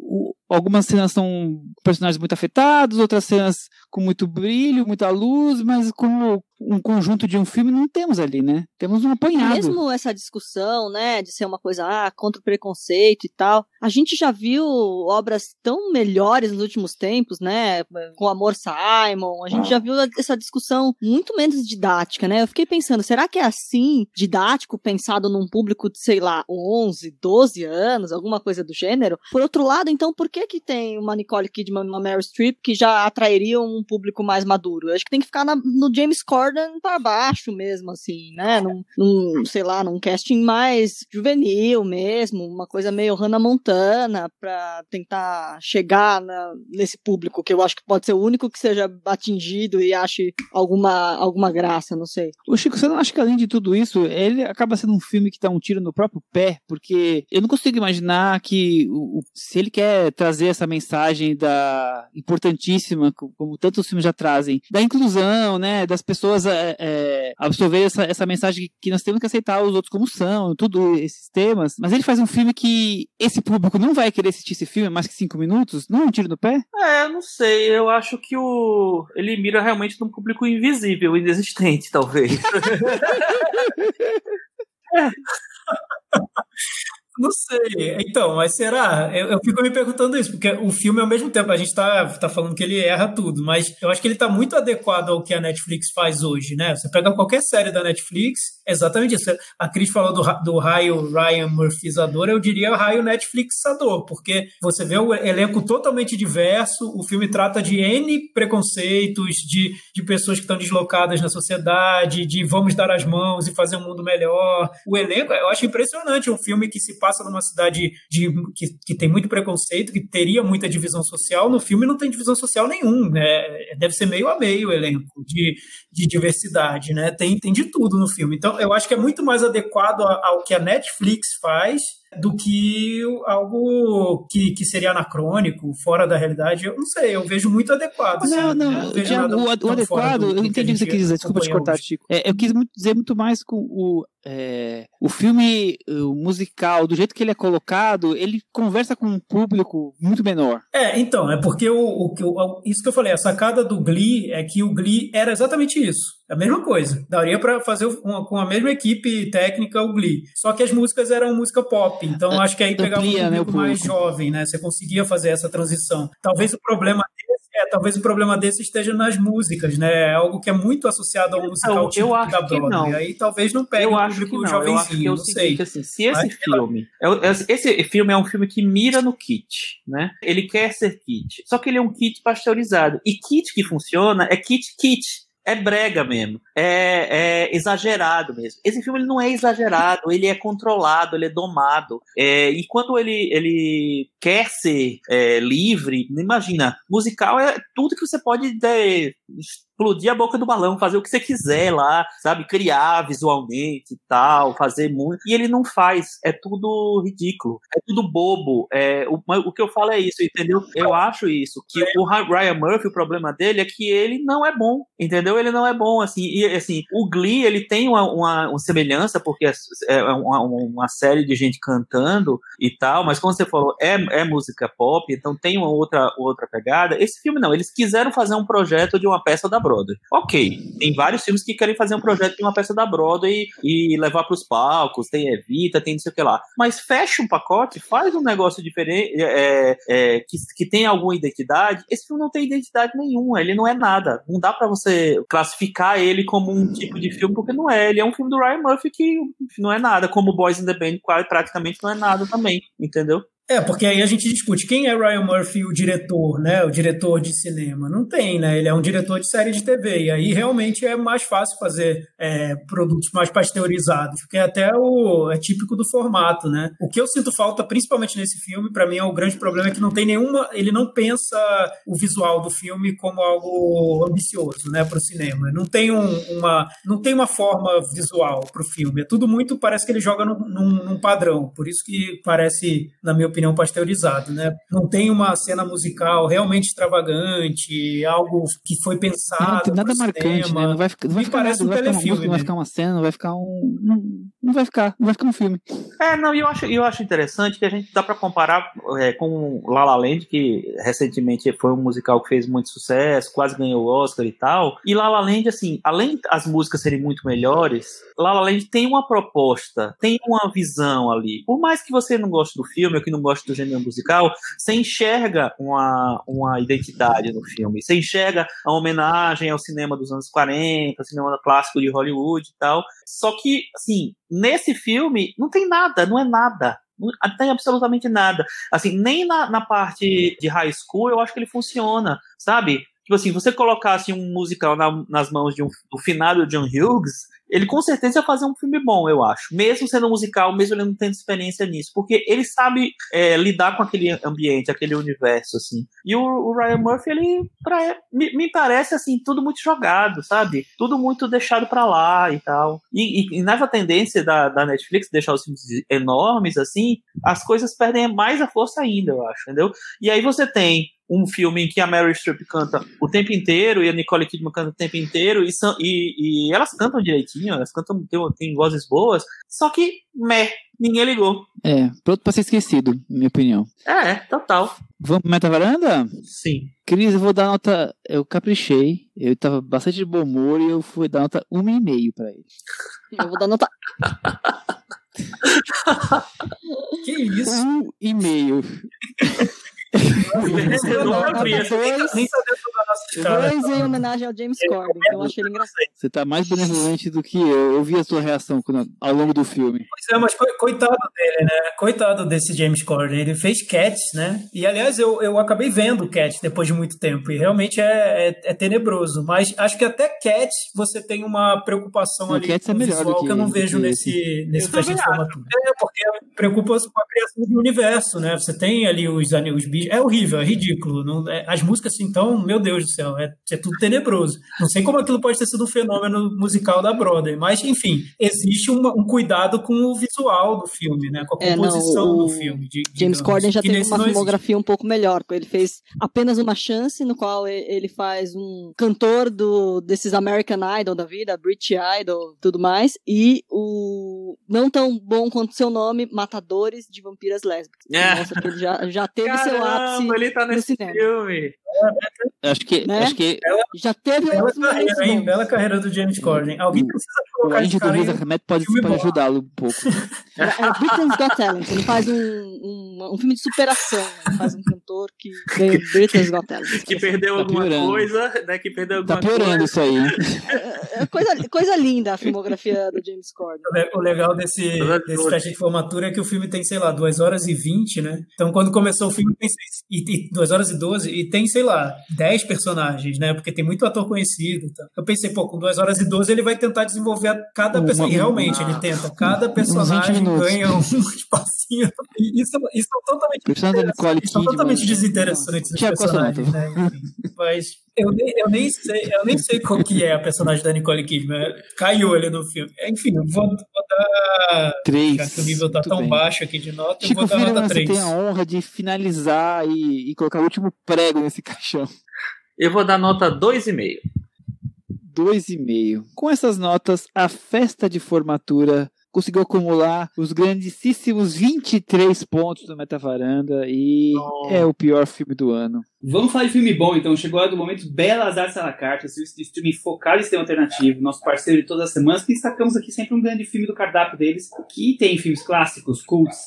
o- algumas cenas são personagens muito afetados, outras cenas com muito brilho, muita luz, mas como um conjunto de um filme não temos ali, né? Temos um apanhado. Mesmo essa discussão, né, de ser uma coisa ah, contra o preconceito e tal, a gente já viu obras tão melhores nos últimos tempos, né, com Amor Simon, a gente já viu essa discussão muito menos didática, né? Eu fiquei pensando, será que é assim, didático, pensado num público de, sei lá, 11, 12 anos, alguma coisa do gênero? Por outro lado, então, por que que tem uma Nicole Kidman e uma Meryl Streep que já atrairiam um público mais maduro? Eu acho que tem que ficar na- no James Corden para baixo mesmo, assim, né? Num, num, sei lá, num casting mais juvenil mesmo, uma coisa meio Hannah Montana, pra tentar chegar na- nesse público, que eu acho que pode ser o único que seja atingido e ache alguma, alguma graça, não sei. O Chico, você não acha que além de tudo isso, ele acaba sendo um filme que dá um tiro no próprio pé? Porque eu não consigo imaginar que o- o- se ele quer trazer essa mensagem da importantíssima, co- como tantos filmes já trazem, da inclusão, né, das pessoas é, é, absorver essa, essa mensagem que, que nós temos que aceitar os outros como são, tudo esses temas, mas ele faz um filme que esse público não vai querer assistir esse filme mais que cinco minutos, não é um tiro no pé? É, eu não sei. Eu acho que o ele mira realmente num público invisível, inexistente, talvez. Não sei. Então, mas será? Eu, eu fico me perguntando isso, porque o filme, ao mesmo tempo, a gente tá, tá falando que ele erra tudo, mas eu acho que ele tá muito adequado ao que a Netflix faz hoje, né? Você pega qualquer série da Netflix, exatamente isso. A Cris falou do, do raio Ryan Murphyzador, eu diria raio Netflixador, porque você vê o elenco totalmente diverso, o filme trata de N preconceitos, de, de pessoas que estão deslocadas na sociedade, de vamos dar as mãos e fazer um mundo melhor. O elenco, eu acho impressionante um filme que se passa numa cidade de, que, que tem muito preconceito, que teria muita divisão social. No filme não tem divisão social nenhum, né? Deve ser meio a meio o elenco de, de diversidade, né? Tem, tem de tudo no filme. Então, eu acho que é muito mais adequado ao que a Netflix faz do que algo que, que seria anacrônico, fora da realidade. Eu não sei, eu vejo muito adequado. assim, Não, né? não, nada o, o adequado, do- do eu entendi o que você quis dizer, desculpa te cortar, hoje. Chico. É, eu quis muito- dizer muito mais com o, é, o filme o musical, do jeito que ele é colocado, ele conversa com um público muito menor. É, então, é porque o, o, o- isso que eu falei, a sacada do Glee é que o Glee era exatamente isso. É a mesma coisa. Daria pra fazer uma- com a mesma equipe técnica o Glee. Só que as músicas eram música pop. Então acho que aí pegava Amplia, um né, o público mais público. jovem, né? Você conseguia fazer essa transição. Talvez o problema desse, é, talvez o problema desse esteja nas músicas, né? É algo que é muito associado ao musical eu típico acho da que Broadway. não. Aí talvez não pegue eu o acho que público não. Eu acho que jovenzinho, é não sei. assim, se esse Mas, filme. é é- Esse filme é um filme que mira no kit, né? Ele quer ser kit. Só que ele é um kit pasteurizado. E kit que funciona é kit kit. É brega mesmo. É, é exagerado mesmo. Esse filme ele não é exagerado, ele é controlado, ele é domado. É, e quando ele, ele quer ser é, livre, imagina, musical é tudo que você pode é, explodir a boca do balão, fazer o que você quiser lá, sabe? Criar visualmente e tal, fazer muito. E ele não faz. É tudo ridículo. É tudo bobo. É, o, o que eu falo é isso, entendeu? Eu acho isso. Que o Ryan Murphy, o problema dele é que ele não é bom, entendeu? Ele não é bom, assim. E, assim, o Glee, ele tem uma, uma, uma semelhança, porque é, é uma, uma, série de gente cantando e tal, mas como você falou, é, é música pop, então tem uma outra, outra pegada. Esse filme não, eles quiseram fazer um projeto de uma peça da Broadway. Ok, tem vários filmes que querem fazer um projeto de uma peça da Broadway e, levar para os palcos, tem Evita, tem não sei o que lá. Mas fecha um pacote, faz um negócio diferente, é, é, que, que tem alguma identidade. Esse filme não tem identidade nenhuma, ele não é nada. Não dá para você classificar ele como um tipo de filme, porque não é. Ele é um filme do Ryan Murphy que não é nada, como Boys in the Band, praticamente não é nada também, entendeu? É, porque aí a gente discute quem é Ryan Murphy, o diretor, né? O diretor de cinema. Não tem, né? Ele é um diretor de série de TV. E aí realmente é mais fácil fazer é, produtos mais pasteurizados, porque até o, é típico do formato, né? O que eu sinto falta, principalmente nesse filme, para mim é o grande problema é que não tem nenhuma. Ele não pensa o visual do filme como algo ambicioso, né? Para o cinema. Não tem um, uma, não tem uma forma visual para o filme. É tudo muito. Parece que ele joga num, num, num padrão. Por isso que parece, na minha opinião, opinião, pasteurizado, né? Não tem uma cena musical realmente extravagante, algo que foi pensado. Não tem nada marcante, né? Não vai, não vai ficar nada, um não vai ficar uma música, não vai ficar uma cena, não vai ficar um. Não, não vai ficar, não vai ficar um filme. É, não, e eu acho, eu acho interessante que a gente dá para comparar é, com La La Land, que recentemente foi um musical que fez muito sucesso, quase ganhou o Oscar e tal. E La La Land, assim, além das músicas serem muito melhores, La La Land tem uma proposta, tem uma visão ali. Por mais que você não goste do filme ou que não goste do gênero musical, você enxerga uma, uma identidade no filme. Você enxerga a homenagem ao cinema dos anos 40, ao cinema clássico de Hollywood e tal. Só que, assim, nesse filme não tem nada, não é nada. Não tem absolutamente nada. Assim, nem na, na parte de high school eu acho que ele funciona, sabe? Tipo assim, você colocasse um musical na, nas mãos de um, do finado John Hughes, ele com certeza ia fazer um filme bom, eu acho. Mesmo sendo musical, mesmo ele não tendo experiência nisso. Porque ele sabe é, lidar com aquele ambiente, aquele universo, assim. E o, o Ryan Murphy, ele pra, me, me, parece, assim, tudo muito jogado, sabe? Tudo muito deixado para lá e tal. E, e, e, nessa tendência da, da Netflix deixar os filmes enormes, assim, as coisas perdem mais a força ainda, eu acho, entendeu? E aí você tem um filme em que a Mary Streep canta o tempo inteiro e a Nicole Kidman canta o tempo inteiro e, são, e, e elas cantam direitinho, elas cantam, tem, tem vozes boas, só que, meh, ninguém ligou. É, pronto pra ser esquecido, minha opinião. É, total. Vamos pro Meta Varanda? Sim. Cris, eu vou dar nota. Eu caprichei, eu tava bastante de bom humor e eu fui dar nota 1,5 pra ele. Eu vou dar nota. que isso? Um e meio. Dois em homenagem ao James Corden, eu achei ele engraçado. Você tá mais benevolente do que eu. Eu vi a sua reação ao longo do filme. Pois é, mas coitado dele, né? Coitado desse James Corden. Ele fez Cats, né? E aliás, eu, eu acabei vendo Cats depois de muito tempo. E realmente é, é, é tenebroso. Mas acho que até Cats você tem uma preocupação ali Cats é melhor visual que, que, eu não vejo nesse, nesse festa de formatura. É, porque preocupa com a criação do universo, né? Você tem ali os, os bichos é horrível, é ridículo. Não, é, as músicas, assim, então, meu Deus do céu, é, é, tudo tenebroso. Não sei como aquilo pode ter sido um fenômeno musical da Broadway, mas, enfim, existe um, um cuidado com o visual do filme, né? Com a composição é, não, do filme. De, James Corden já teve uma filmografia um pouco melhor. Ele fez apenas uma chance, no qual ele faz um cantor do, desses American Idol da vida, British Idol tudo mais, e o não tão bom quanto seu nome, Matadores de Vampiras Lésbicas. É. Que ele já, já teve Caramba. seu ápice ele tá nesse filme. Acho que, né? acho que Bela, já teve bela carreira, hein? Bela carreira do James Corden. Alguém precisa colocar o Andy do Riz Ahmed pode, pode ajudá-lo um pouco. É, é Britain's Got Talent. Ele faz um, um, um, filme de superação. Ele faz um cantor que ganha Britain's Got Talent. Que perdeu tá alguma piorando. coisa, né? Que perdeu alguma tá piorando coisa. isso aí. É, é, coisa, coisa linda a filmografia do James Corden. O legal desse, desse festa de formatura é que o filme tem, sei lá, 2 horas e 20, né? Então quando começou o filme, pensei, e, e 2 horas e 12, e tem, sei lá, 10 personagens, né? Porque tem muito ator conhecido. Tá? Eu pensei, pô, com 2 horas e 12 ele vai tentar desenvolver cada personagem. Realmente, ele tenta. Cada personagem ganha um espacinho. E isso, isso é totalmente, isso é totalmente desinteressante dos personagens, né? Enfim, mas Eu nem, eu, nem sei, eu nem sei qual que é a personagem da Nicole Kidman. Caiu ali no filme. Enfim, vou, vou dar. Três. Já que o nível tá tão bem. baixo aqui de nota, Chico eu vou dar Firman, nota você 3. tem a honra de finalizar e, e colocar o último prego nesse caixão. Eu vou dar nota 2,5. Dois e meio. Com essas notas, a festa de formatura conseguiu acumular os grandíssimos 23 pontos do Metavaranda e Nossa. é o pior filme do ano. Vamos falar de filme bom, então. Chegou a hora do momento Belas Artes à la carte, de streaming focado em sistema alternativo, nosso parceiro de todas as semanas, que destacamos aqui sempre um grande filme do cardápio deles, que tem filmes clássicos, cults,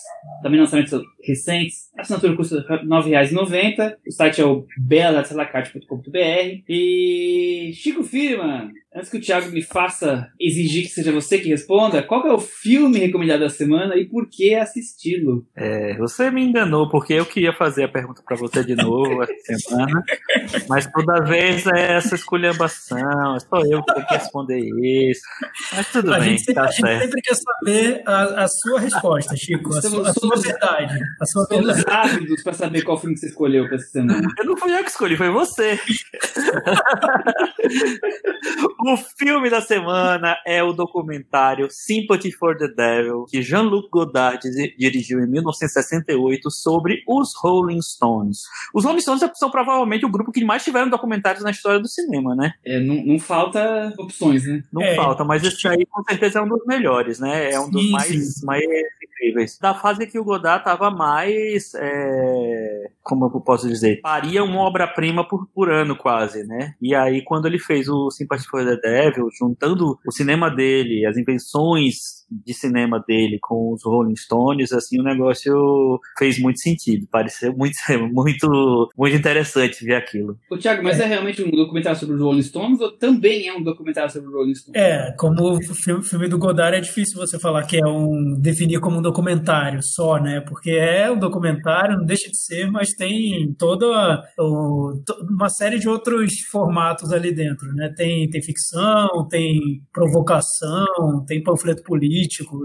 também lançamentos recentes. A assinatura custa R$ 9,90. O site é o belasartesalacarte.com.br. E Chico Firman, antes que o Thiago me faça exigir que seja você que responda, qual é o filme recomendado da semana e por que assisti-lo? É, você me enganou, porque eu queria fazer a pergunta pra você de novo semana, mas toda vez é essa esculhambação, é só eu que tenho que responder isso. Mas tudo A bem, gente, sempre, tá a gente certo. sempre quer saber a, a sua resposta, Chico. A sua, a sua verdade. A sua verdade. ávidos pra saber qual filme que você escolheu pra essa semana. Eu não fui eu que escolhi, foi você. o filme da semana é o documentário Sympathy for the Devil, que Jean-Luc Godard di- dirigiu em 1968 sobre os Rolling Stones. Os Rolling Stones são provavelmente o grupo que mais tiveram documentários na história do cinema, né? É, não, não falta opções, né? Não É. falta, mas esse aí com certeza é um dos melhores, né? É um dos Sim, mais, sim. mais incríveis. Da fase que o Godard tava mais. é, como eu posso dizer? Faria uma obra-prima por, por ano, quase, né? E aí, quando ele fez o Sympathy for the Devil, juntando o cinema dele, as invenções de cinema dele com os Rolling Stones, assim, o negócio fez muito sentido. Pareceu muito, muito, muito interessante ver aquilo. Ô, Thiago, mas é. realmente um documentário sobre os Rolling Stones ou também é um documentário sobre os Rolling Stones? É, como o filme, filme do Godard é difícil você falar que é um. definir como um documentário só, né? Porque é um documentário, não deixa de ser, mas tem toda o- to- uma série de outros formatos ali dentro, né? Tem, tem ficção, tem provocação, tem panfleto político,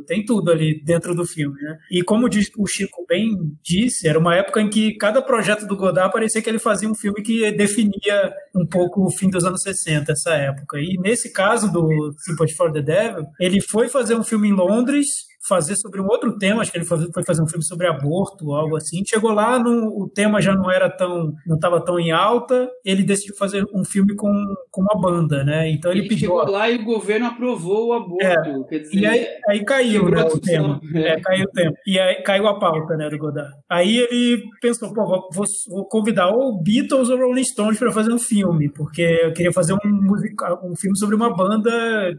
tem tudo ali dentro do filme, né? E como o Chico bem disse, era uma época em que cada projeto do Godard parecia que ele fazia um filme que definia um pouco o fim dos anos 60, essa época. E nesse caso do Sympathy for the Devil, ele foi fazer um filme em Londres, fazer sobre um outro tema, acho que ele foi fazer um filme sobre aborto, algo assim. Chegou lá, no, o tema já não era tão, não estava tão em alta, ele decidiu fazer um filme com, com uma banda, né? Então ele, Ele pediu... chegou lá e o governo aprovou o aborto. Quer dizer, E aí, aí caiu né, o tema. É, caiu o tema. E aí caiu a pauta né, do Godard. Aí ele pensou, pô, vou, vou- vou convidar ou Beatles ou Rolling Stones para fazer um filme, porque eu queria fazer um, musica, um filme sobre uma banda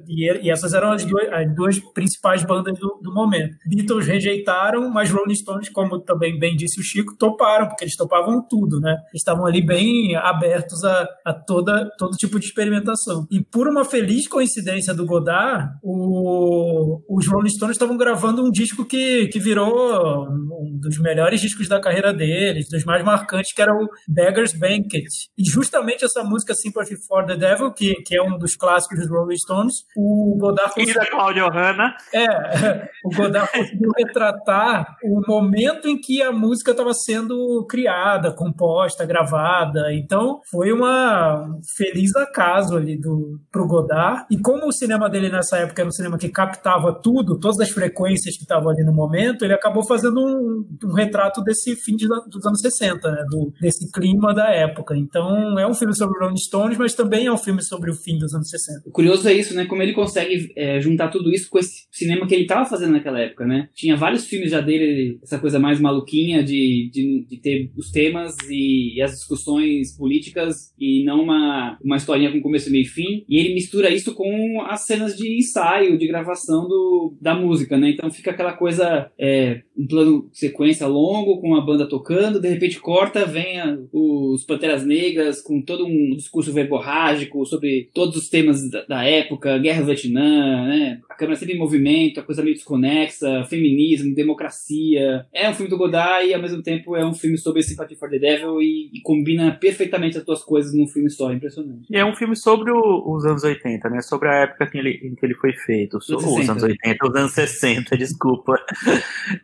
e, e essas eram as duas, as duas principais bandas do, do momento. Beatles rejeitaram, mas Rolling Stones, como também bem disse o Chico, toparam, porque eles topavam tudo, né? Eles estavam ali bem abertos a, a toda, todo tipo de experimentação. E por uma feliz coincidência do Godard, o- os Rolling Stones estavam gravando um disco que, que virou um dos melhores discos da carreira deles, dos mais marcantes, que era o Beggar's Banquet. E justamente essa música Sympathy for the Devil, que, que é um dos clássicos dos Rolling Stones, o Godard E da Claudio Hanna, é, o Godard conseguiu retratar o momento em que a música estava sendo criada, composta, gravada. Então, foi uma um feliz acaso ali do pro Godard. E como o cinema dele nessa época era um cinema que captava tudo, todas as frequências que estavam ali no momento, ele acabou fazendo um, um retrato desse fim de- dos anos 60, né? Do, desse clima da época. Então, é um filme sobre o Rolling Stones, mas também é um filme sobre o fim dos anos 60. O curioso é isso, né? Como ele consegue é, juntar tudo isso com esse cinema que ele estava fazendo naquela época, né? Tinha vários filmes já dele, essa coisa mais maluquinha de, de, de ter os temas e, e as discussões políticas e não uma, uma historinha com começo, meio e fim. E ele mistura isso com as cenas de ensaio, de gravação do, da música, né? Então fica aquela coisa, é, um plano sequência longo com a banda tocando, de repente corta, vem a- os Panteras Negras com todo um discurso verborrágico sobre todos os temas da, da época, guerra Vietnã, né? A câmera sempre em movimento, a coisa meio desconexa, feminismo, democracia. É um filme do Godard e ao mesmo tempo é um filme sobre Sympathy for the Devil e, e combina perfeitamente as duas coisas num filme só, impressionante. E é um filme sobre o- os anos 80, né? Sobre a época que ele, em que ele foi feito. So- os 60. anos 80, os anos 60, desculpa.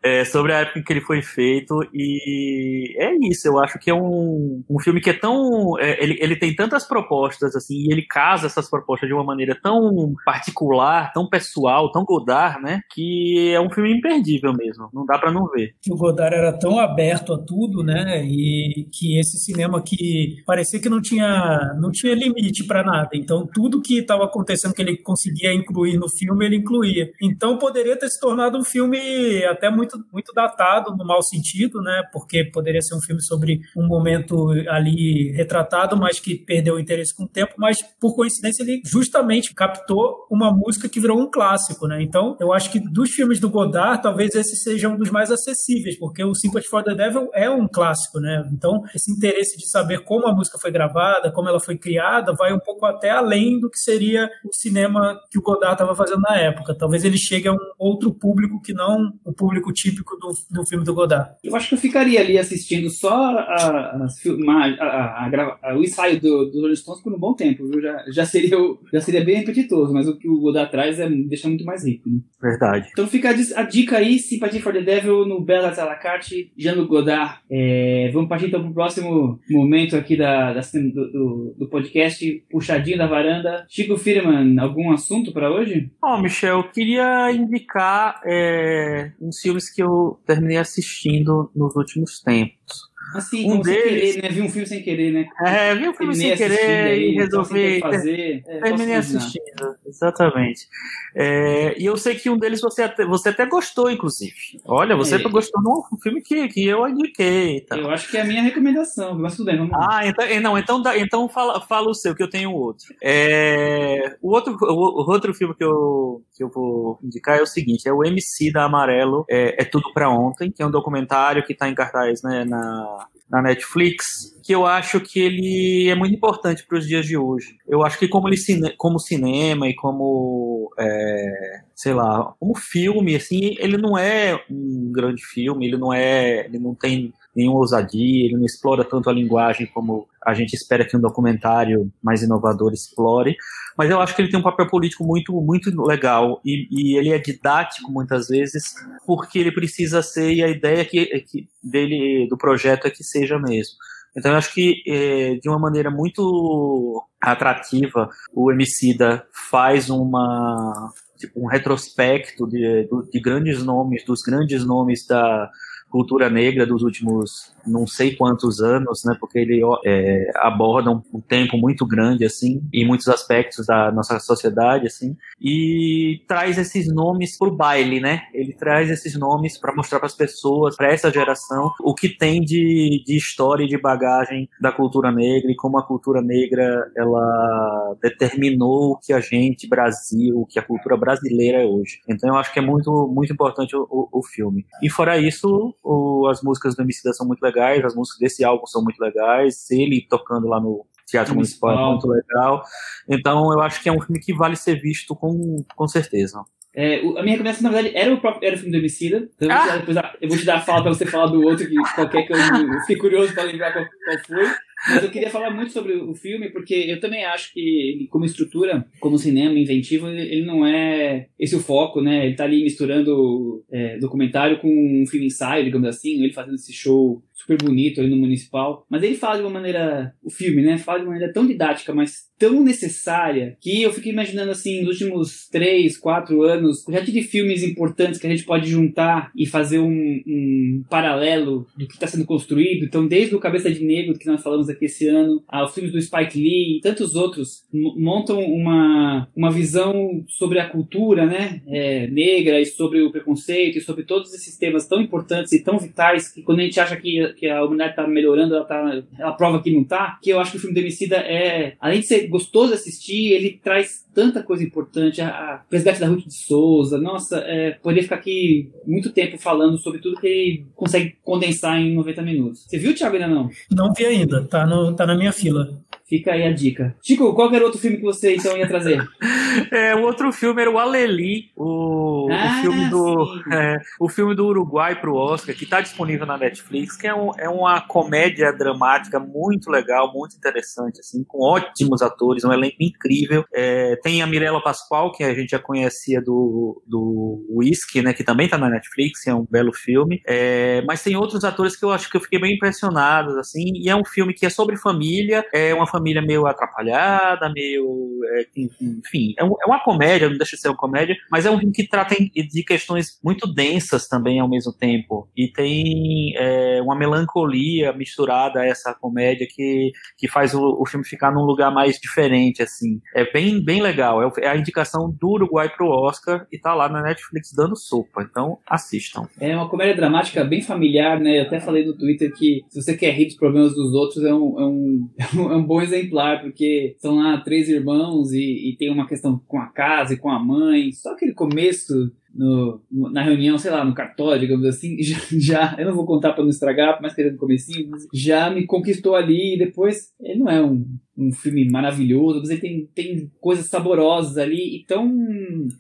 É, sobre a época em que ele foi feito e é isso. Eu acho que é um, um filme que é tão. É, ele, ele tem tantas propostas, assim, e ele casa essas propostas de uma maneira tão particular, tão pessoal, tão Godard, né? Que é um filme imperdível mesmo. Não dá para não ver. O Godard era tão aberto a tudo, né? E que esse cinema que parecia que não tinha, não tinha limite para nada. Então, tudo que estava acontecendo que ele conseguia incluir no filme, ele incluía. Então, poderia ter se tornado um filme até muito, muito datado, no mau sentido, né? Porque poderia ser um filme sobre um momento ali retratado, mas que perdeu o interesse com o tempo. Mas, por coincidência, ele justamente captou uma música que virou um clássico, né? Então, eu acho que dos filmes do Godard, talvez esse seja um dos mais acessíveis, porque o Sympathy for the Devil é um clássico, né? Então, esse interesse de saber como a música foi gravada, como ela foi criada, vai um pouco até além do que seria o cinema que o Godard estava fazendo na época. Talvez ele chegue a um outro público que não o público típico do, do filme do Godard. Eu acho que eu ficaria ali assistindo só a, a, a, o ensaio do, do Rolling Stones por um bom tempo, viu? Já, já, seria, já seria bem repetitoso, mas o que o Godard traz é, deixa muito mais rico. Né? Verdade. Então fica a, dica aí, Sympathy for the Devil no Bela à la carte, Jean Godard. É, vamos partir então para o próximo momento aqui da, da do, do, do, podcast, puxadinho da varanda. Chico Firman, algum assunto para hoje? Bom, Michel, eu queria indicar é, uns filmes que eu terminei assistindo nos últimos tempos. Assim, um deles... querer, né? Vi um filme sem querer, né? É, vi um filme sem querer aí, e resolvi. fazer. É, terminei assistindo, exatamente. É, e eu sei que um deles você até, você até gostou, inclusive. Olha, você é. gostou de um filme que, que eu indiquei. Tá? Eu acho que é a minha recomendação, mas tudo bem, vamos lá. Ah, então, não, então, então fala, fala o seu, que eu tenho outro. É, o, outro o, outro filme que eu, que eu vou indicar é o seguinte: é o MC da Amarelo, é, é Tudo Pra Ontem, que é um documentário que está em cartaz né, na, na Netflix, que eu acho que ele é muito importante para os dias de hoje. Eu acho que como, ele, como cinema e como, é, sei lá, como filme, assim, ele não é um grande filme, ele não é, ele não tem nenhuma ousadia, ele não explora tanto a linguagem como a gente espera que um documentário mais inovador explore, mas eu acho que ele tem um papel político muito, muito legal e, e ele é didático muitas vezes porque ele precisa ser e a ideia que, que dele do projeto é que seja mesmo. Então eu acho que é, de uma maneira muito atrativa o Emicida faz uma tipo, um retrospecto de, de grandes nomes, dos grandes nomes da cultura negra dos últimos não sei quantos anos, né? Porque ele é, aborda um, tempo muito grande, assim, em muitos aspectos da nossa sociedade, assim, e traz esses nomes pro baile, né? Ele traz esses nomes para mostrar para as pessoas, para essa geração, o que tem de, de história e de bagagem da cultura negra e como a cultura negra ela determinou o que a gente, Brasil, o que a cultura brasileira é hoje. Então eu acho que é muito, muito importante o, o, o filme. E fora isso, o, as músicas do Emicida são muito legais as músicas desse álbum são muito legais, ele tocando lá no Teatro Municipal é muito legal. Então eu acho que é um filme que vale ser visto com, com certeza. É, a minha recomendação, na verdade, era o próprio era o filme do Homicida. Então ah! eu, vou dar, eu vou te dar a fala pra você falar do outro, que qualquer que eu, eu fiquei curioso pra lembrar qual, qual foi. Mas eu queria falar muito sobre o filme, porque eu também acho que como estrutura, como cinema inventivo, ele não é esse o foco, né? Ele tá ali misturando é, documentário com um filme ensaio, digamos assim, ele fazendo esse show super bonito ali no Municipal. Mas ele fala de uma maneira, o filme, né? Fala de uma maneira tão didática, mas tão necessária, que eu fico imaginando assim, nos últimos três, quatro anos, já tive filmes importantes que a gente pode juntar e fazer um, um paralelo do que está sendo construído. Então, desde o Cabeça de Negro, que nós falamos aqui esse ano, aos filmes do Spike Lee e tantos outros, montam uma, uma visão sobre a cultura né, é, negra e sobre o preconceito e sobre todos esses temas tão importantes e tão vitais que quando a gente acha que, que a humanidade está melhorando, ela, tá, ela prova que não está, que eu acho que o filme do Emicida é, além de ser gostoso assistir, ele traz tanta coisa importante, a, a Resgate da Ruth de Souza, nossa, é, poderia ficar aqui muito tempo falando sobre tudo que ele consegue condensar em 90 minutos. Você viu, Thiago, ainda não? Não vi ainda, tá, no, tá na minha fila. Fica aí a dica. Chico, qual era outro filme que você então ia trazer? é, o outro filme era o Aleli, o, ah, o filme do é, o filme do Uruguai pro Oscar, que está disponível na Netflix, que é, um, é uma comédia dramática muito legal, muito interessante, assim, com ótimos atores, um elenco incrível. É, tem a Mirella Pascoal, que a gente já conhecia do, do Whisky, né, que também está na Netflix, é um belo filme. É, mas tem outros atores que eu acho que eu fiquei bem impressionado, assim, e é um filme que é sobre família, é uma família meio atrapalhada, meio. É, enfim, é, um, é, uma comédia, não deixa de ser uma comédia, mas é um filme que trata de questões muito densas também ao mesmo tempo. E tem é, uma melancolia misturada a essa comédia que, que faz o, o, filme ficar num lugar mais diferente, assim. É bem, bem legal. É, é a indicação do Uruguai pro Oscar e tá lá na Netflix dando sopa. Então assistam. É uma comédia dramática bem familiar, né? Eu até falei no Twitter que se você quer rir dos problemas dos outros, é um, é um, é um bom exemplar, porque são lá três irmãos e, e tem uma questão com a casa e com a mãe. Só aquele começo no, na reunião, sei lá, no cartório, digamos assim, já, já eu não vou contar para não estragar, mas querendo comecinho, já me conquistou ali e depois ele não é um, um filme maravilhoso, mas ele tem, tem coisas saborosas ali e tão,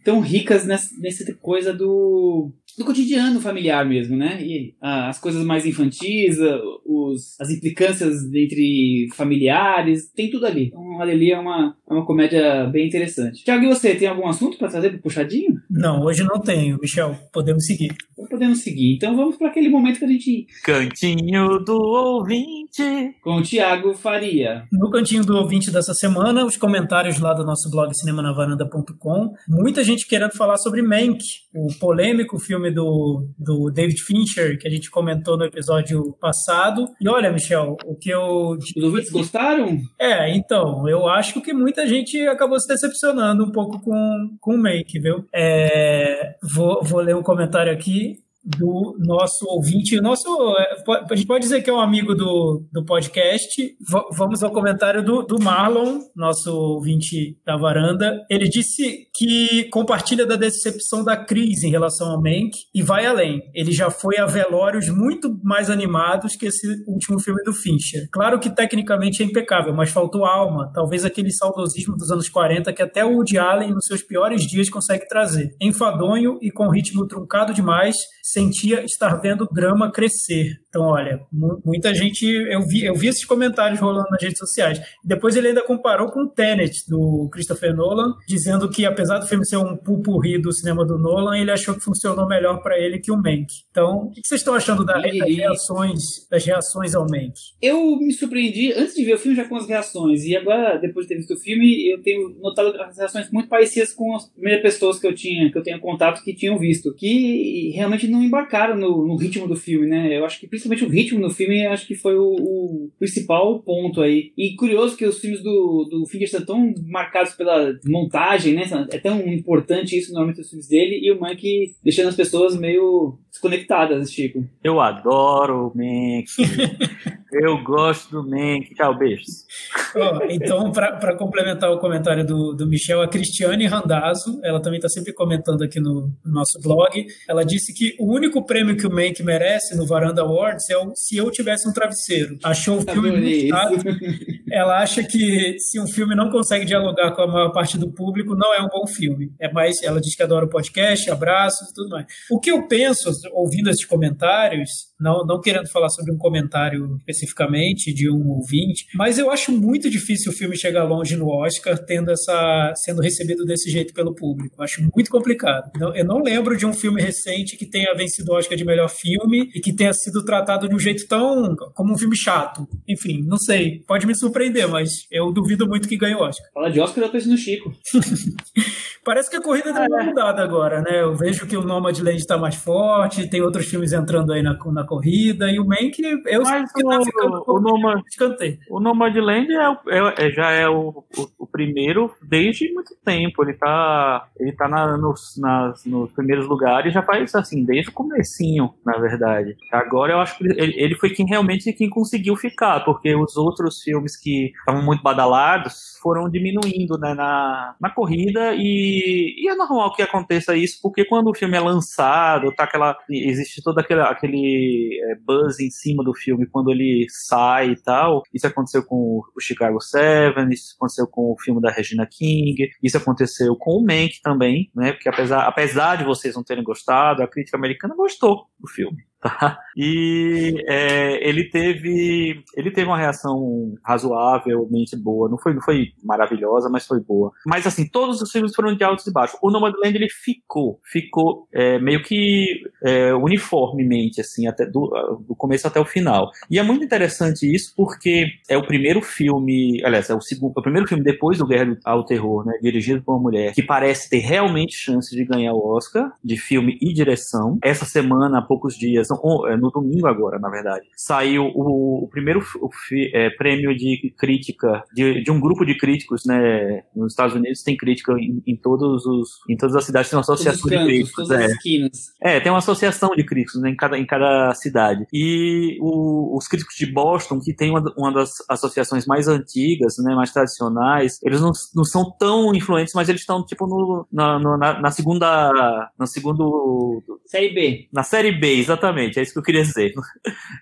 tão ricas nessa, nessa coisa do do cotidiano familiar mesmo, né? E ah, as coisas mais infantis, ah, os, as implicâncias entre familiares, tem tudo ali. Então, ali é uma, é uma comédia bem interessante. Tiago, e você, tem algum assunto para trazer pro puxadinho? Não, hoje não tenho, Michel. Podemos seguir. Podemos seguir. Então vamos para aquele momento que a gente. Cantinho do ouvinte. Com o Tiago Faria. No cantinho do ouvinte dessa semana, os comentários lá do nosso blog cinemanavaranda.com. Muita gente querendo falar sobre Mank, o polêmico filme do, do David Fincher, que a gente comentou no episódio passado. E olha, Michel, o que eu. Os ouvintes gostaram? É, então, eu acho que muita gente acabou se decepcionando um pouco com, com o Mank, viu? É, vou, vou ler um comentário aqui do nosso ouvinte. Nosso, é, a gente pode dizer que é um amigo do, do podcast. Vamos ao comentário do, do Marlon, nosso ouvinte da varanda. Ele disse que compartilha da decepção da crise em relação ao Mank e vai além. Ele já foi a velórios muito mais animados que esse último filme do Fincher. Claro que tecnicamente é impecável, mas faltou alma. Talvez aquele saudosismo dos anos 40 que até o Woody Allen, nos seus piores dias, consegue trazer. Enfadonho e com ritmo truncado demais, sentia estar vendo grama crescer. Então, olha, muita gente. Eu vi, eu vi esses comentários rolando nas redes sociais. Depois ele ainda comparou com o Tenet, do Christopher Nolan, dizendo que apesar do filme ser um pupurri do cinema do Nolan, ele achou que funcionou melhor para ele que o Mank. Então, o que vocês estão achando das reações, das reações ao Mank? Eu me surpreendi antes de ver o filme já com as reações. E agora, depois de ter visto o filme, eu tenho notado as reações muito parecidas com as primeiras pessoas que eu tinha, que eu tenho contato que tinham visto, que realmente não embarcaram no, no ritmo do filme, né? Eu acho que principalmente o ritmo no filme acho que foi o, o, principal ponto aí. E curioso que os filmes do, do Fincher são tão marcados pela montagem, né? É tão importante isso normalmente nos filmes dele, e o Mank deixando as pessoas meio desconectadas, Chico. Eu adoro o Mank. Eu gosto do Mank. Tchau, beijos. Oh, então, para complementar o comentário do, do Michel, a Cristiane Randazzo, ela também está sempre comentando aqui no, no, nosso blog, ela disse que o único prêmio que o Mank merece no Varanda Awards é o Se Eu Tivesse um Travesseiro. Achou o filme muito Ela acha que se um filme não consegue dialogar com a maior parte do público, não é um bom filme. É mais, ela diz que adora o podcast, abraços e tudo mais. O que eu penso, ouvindo esses comentários, não, não querendo falar sobre um comentário especificamente de um ouvinte, mas eu acho muito difícil o filme chegar longe no Oscar tendo essa sendo recebido desse jeito pelo público. Eu acho muito complicado. Eu não lembro de um filme recente que tenha vencido o Oscar de melhor filme e que tenha sido tratado de um jeito tão como um filme chato. Enfim, não sei. Pode me surpreender, mas eu duvido muito que ganhe o Oscar. Fala de Oscar, eu penso no Chico. Parece que a corrida deu uma mudada agora, né? Eu vejo que o Nomadland está mais forte, tem outros filmes entrando aí na, na corrida, e o Mank, eu Mas que tá ficando o, Nomad, o Nomadland é, é, é, já é o, o, o, primeiro desde muito tempo. Ele tá, ele tá na, nos, nas, nos primeiros lugares já faz assim, desde o comecinho, na verdade. Agora eu acho que ele, ele foi quem realmente quem conseguiu ficar, porque os outros filmes que estavam muito badalados foram diminuindo né, na, na corrida e E, e, é normal que aconteça isso, porque quando o filme é lançado, tá aquela, existe todo aquele, aquele é, buzz em cima do filme quando ele sai e tal. Isso aconteceu com o Chicago Seven, isso aconteceu com o filme da Regina King, isso aconteceu com o Mank também, né? Porque apesar, apesar de vocês não terem gostado, a crítica americana gostou do filme. Tá? E é, ele teve ele teve uma reação razoavelmente boa. Não foi, não foi maravilhosa, mas foi boa. Mas assim, todos os filmes foram de altos e baixos. O Nomadland ele ficou, ficou é, meio que é, uniformemente assim, até do, do começo até o final. E é muito interessante isso porque é o primeiro filme, aliás, é o segundo, é o primeiro filme depois do Guerra ao Terror, né, dirigido por uma mulher que parece ter realmente chance de ganhar o Oscar de filme e direção. Essa semana, há poucos dias, é, no domingo agora, na verdade, saiu o, o primeiro o, é, prêmio de crítica de, de, um grupo de críticos, né? Nos Estados Unidos tem crítica em, em todos os, em todas as cidades tem uma associação cantos, de críticos, é. É, tem uma associação de críticos né, em cada em cada cidade. E o, os críticos de Boston, que tem uma, uma das associações mais antigas, né, mais tradicionais, eles não, não são tão influentes, mas eles estão tipo no, na, na, na segunda na segundo série B. Na série B, exatamente Exatamente, é isso que eu queria dizer.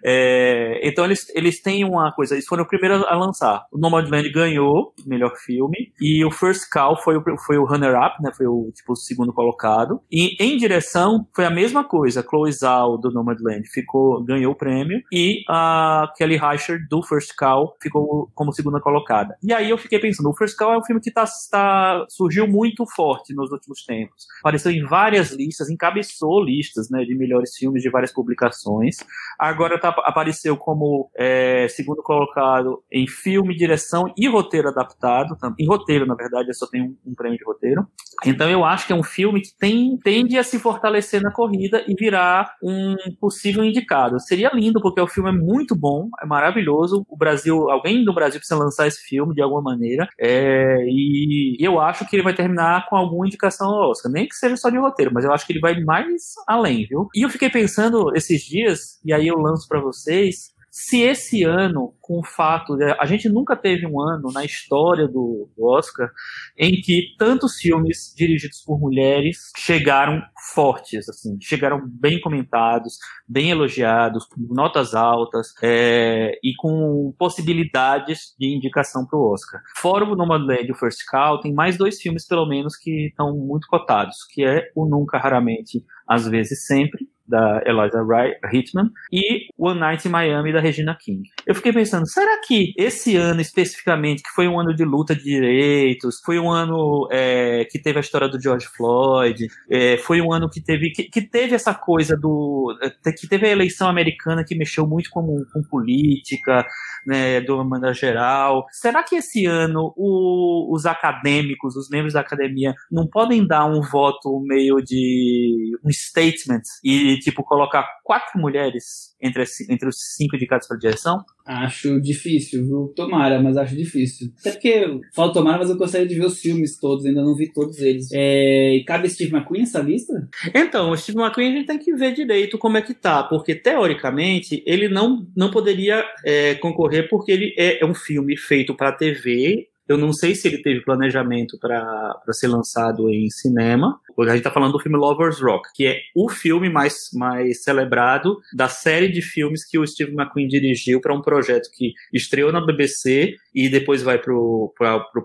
É, então eles, eles têm uma coisa, eles foram o primeiro a lançar. O Nomadland ganhou melhor filme e o First Call foi o, foi o runner-up, né? Foi o tipo o segundo colocado. E em direção foi a mesma coisa. Chloe Zhao do Nomadland ficou ganhou o prêmio e a Kelly Reichardt do First Call ficou como segunda colocada. E aí eu fiquei pensando, o First Call é um filme que tá, tá surgiu muito forte nos últimos tempos. Apareceu em várias listas, encabeçou listas, né, de melhores filmes de várias publicações publicações. Agora tá, apareceu como é, segundo colocado em filme, direção e roteiro adaptado. Em roteiro, na verdade, só tem um, um, prêmio de roteiro. Então eu acho que é um filme que tem, tende a se fortalecer na corrida e virar um possível indicado. Seria lindo, porque o filme é muito bom, é maravilhoso. O Brasil, alguém do Brasil precisa lançar esse filme de alguma maneira. É, e eu acho que ele vai terminar com alguma indicação ao Oscar. Nem que seja só de roteiro, mas eu acho que ele vai mais além, viu? E eu fiquei pensando, esses dias, e aí eu lanço para vocês, se esse ano, com o fato de a gente nunca teve um ano na história do, do, Oscar em que tantos filmes dirigidos por mulheres chegaram fortes, assim, chegaram bem comentados, bem elogiados, com notas altas é, e com possibilidades de indicação para o Oscar. Fora o Nomadland e o First Call, tem mais dois filmes pelo menos que estão muito cotados, que é o Nunca Raramente, às vezes sempre da Eliza Hitman, e One Night in Miami, da Regina King. Eu fiquei pensando, será que esse ano especificamente, que foi um ano de luta de direitos, foi um ano é, que teve a história do George Floyd, é, foi um ano que teve, que, que, teve essa coisa do. É, que teve a eleição americana que mexeu muito com, com política, né, de uma maneira geral. Será que esse ano o, os acadêmicos, os membros da academia, não podem dar um voto meio de um statement e, tipo, colocar quatro mulheres entre, entre os cinco indicados para direção? Acho difícil, viu? Tomara, mas acho difícil. Até porque falo tomara, mas eu gostaria de ver os filmes todos, ainda não vi todos eles. É... E cabe Steve McQueen essa lista? Então, o Steve McQueen a gente tem que ver direito como é que tá, porque teoricamente ele não, não poderia é, concorrer porque ele é, é um filme feito para TV eu não sei se ele teve planejamento para ser lançado em cinema. A gente está falando do filme Lovers Rock, que é o filme mais, mais celebrado da série de filmes que o Steve McQueen dirigiu para um projeto que estreou na BBC e depois vai para o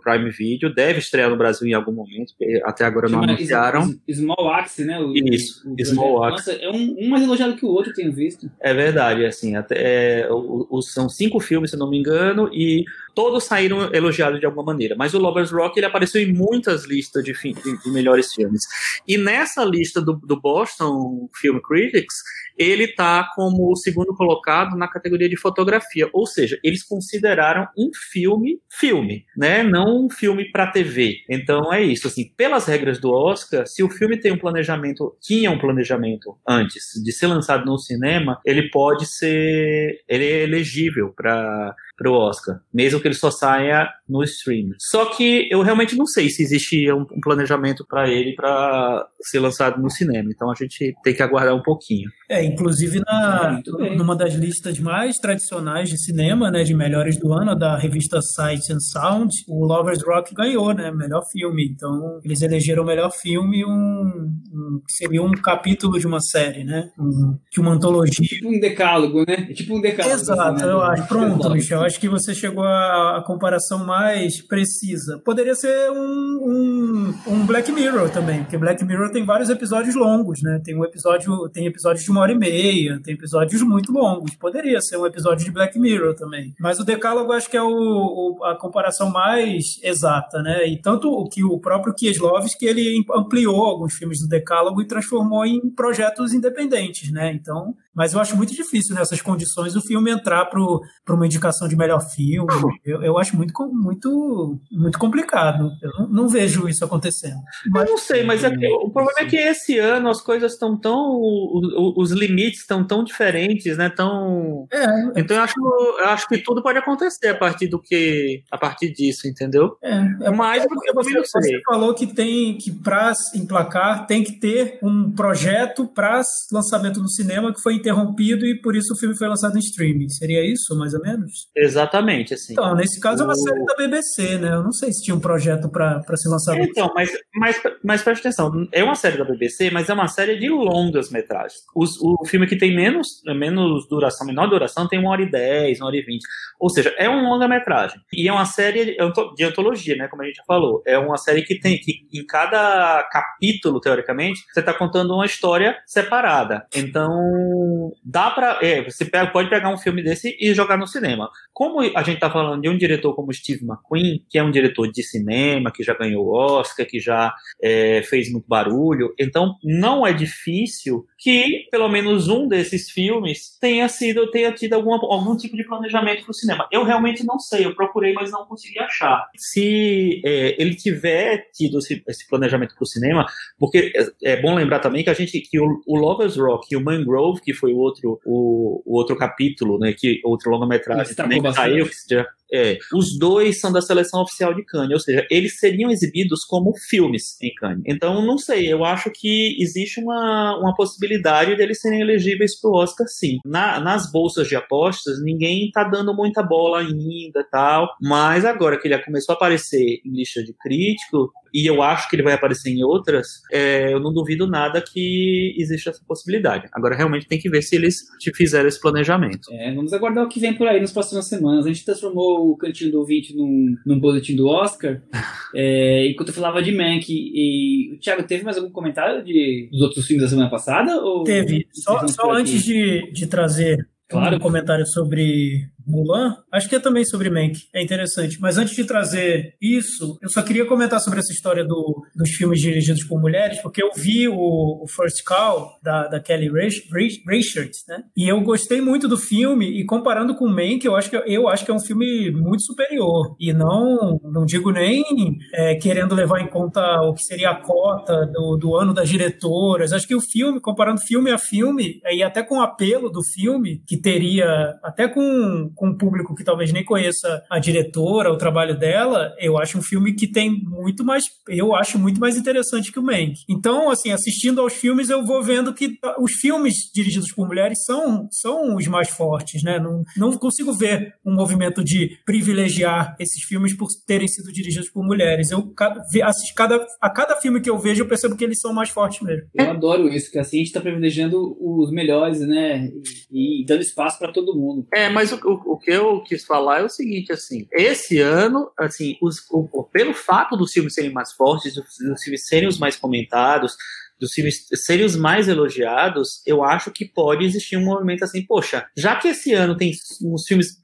Prime Video. Deve estrear no Brasil em algum momento, até agora não anunciaram. Small Axe, né? O, Isso, o Small Axe. Nossa, é um, um mais elogiado que o outro, eu tenho visto. É verdade, assim, até, é, o, o, são cinco filmes, se não me engano, e todos saíram elogiados de alguma maneira. Mas o Lovers Rock ele apareceu em muitas listas de, de, melhores filmes. E nessa lista do, do Boston Film Critics, ele está como o segundo colocado na categoria de fotografia, ou seja, eles consideraram um filme filme, né? Não um filme para TV. Então é isso, assim, pelas regras do Oscar, se o filme tem um planejamento, tinha um planejamento antes de ser lançado no cinema, ele pode ser, ele é elegível para para o Oscar, mesmo que ele só saia no stream. Só que eu realmente não sei se existia um, planejamento para ele para ser lançado no cinema, então a gente tem que aguardar um pouquinho. É, inclusive na, numa das listas mais tradicionais de cinema, né, de melhores do ano, da revista Sight and Sound, o Lovers Rock ganhou, né, melhor filme. Então, eles elegeram o melhor filme um, um seria um capítulo de uma série, né, um, de uma antologia. Tipo um decálogo, né? É tipo um decálogo. Exato, né? eu acho. Pronto, Michel, acho que você chegou à, à comparação mais precisa. Poderia ser um, um, um Black Mirror também, porque Black Mirror tem vários episódios longos, né? Tem um episódio, tem episódios de uma hora e meia, tem episódios muito longos. Poderia ser um episódio de Black Mirror também. Mas o Decálogo acho que é o, o, a comparação mais exata, né? E tanto o que o próprio Kieslowski, ele ampliou alguns filmes do Decálogo e transformou em projetos independentes, né? Então, mas eu acho muito difícil nessas condições o filme entrar para uma indicação de melhor filme. Eu, eu acho muito, muito, muito complicado. Eu não, não vejo isso acontecendo. Mas, eu não sei, mas é, o problema é que esse ano as coisas estão tão. Os limites estão tão diferentes, né? Tão... É, então eu acho, eu acho que tudo pode acontecer a partir do que. a partir disso, entendeu? É, é mais é porque você, você falou que tem que, para emplacar, tem que ter um projeto para lançamento no cinema que foi interrompido e por isso o filme foi lançado em streaming. Seria isso, mais ou menos? Exatamente, assim. Então, nesse caso o... é uma série da BBC, né? Eu não sei se tinha um projeto para ser lançado. Então, mas, mas, mas preste atenção, é uma série da BBC, mas é uma série de longas metragens. Os, o filme que tem menos, menos duração, menor duração, tem uma hora e dez, uma hora e vinte. Ou seja, é um longa-metragem. E é uma série de antologia, né? Como a gente já falou. É uma série que tem que, em cada capítulo, teoricamente, você está contando uma história separada. Então, dá para é, você pega, pode pegar um filme desse e jogar no cinema. Como a gente tá falando de um diretor como Steve McQueen, que é um diretor de cinema, que já ganhou Oscar, que já é, fez muito barulho, então não é difícil que pelo menos um desses filmes tenha sido tenha tido alguma, algum tipo de planejamento para o cinema. Eu realmente não sei, eu procurei, mas não consegui achar. Se é, ele tiver tido esse, esse planejamento para o cinema, porque é, é, bom lembrar também que a gente que o, o Lovers Rock e o Mangrove, que foi o outro o, o outro capítulo, né, que outro longa-metragem também saiu, que já, é, os dois são da seleção oficial de Cannes, ou seja, eles seriam exibidos como filmes em Cannes. Então, não sei, eu acho que existe uma, uma possibilidade deles serem elegíveis para o Oscar, sim. Na, nas bolsas de apostas, ninguém está dando muita bola ainda tal, mas agora que ele começou a aparecer em lista de crítico, e eu acho que ele vai aparecer em outras, é, eu não duvido nada que existe essa possibilidade. Agora, realmente tem que ver se eles te fizeram esse planejamento. É, vamos aguardar o que vem por aí nas próximas semanas. A gente transformou o Cantinho do Ouvinte num, num boletim do Oscar, é, enquanto eu falava de Mank. E, e, Thiago, teve mais algum comentário de, dos outros filmes da semana passada? Ou teve. Só, só antes de, de trazer claro. um comentário sobre Mulan, acho que é também sobre Mank, é interessante. Mas antes de trazer isso, eu só queria comentar sobre essa história do, dos filmes dirigidos por mulheres, porque eu vi o, o First Call, da, da Kelly Reichardt, né? E eu gostei muito do filme, e comparando com Mank, eu acho que, eu acho que é um filme muito superior. E não, não digo nem é, querendo levar em conta o que seria a cota do, do ano das diretoras. Acho que o filme, comparando filme a filme, e até com o apelo do filme, que teria, até com com um público que talvez nem conheça a diretora, o trabalho dela, eu acho um filme que tem muito mais, eu acho muito mais interessante que o Mank. Então, assim, assistindo aos filmes, eu vou vendo que os filmes dirigidos por mulheres são, são os mais fortes, né? Não, não consigo ver um movimento de privilegiar esses filmes por terem sido dirigidos por mulheres. Eu assisto cada, a cada filme que eu vejo, eu percebo que eles são mais fortes mesmo. Eu adoro isso, que assim a gente está privilegiando os melhores, né? E, e dando espaço para todo mundo. É, mas o, o o que eu quis falar é o seguinte, assim, esse ano, assim, os, o, pelo fato dos filmes serem mais fortes, dos filmes serem os mais comentados, dos filmes serem os mais elogiados, eu acho que pode existir um movimento assim, poxa, já que esse ano tem uns filmes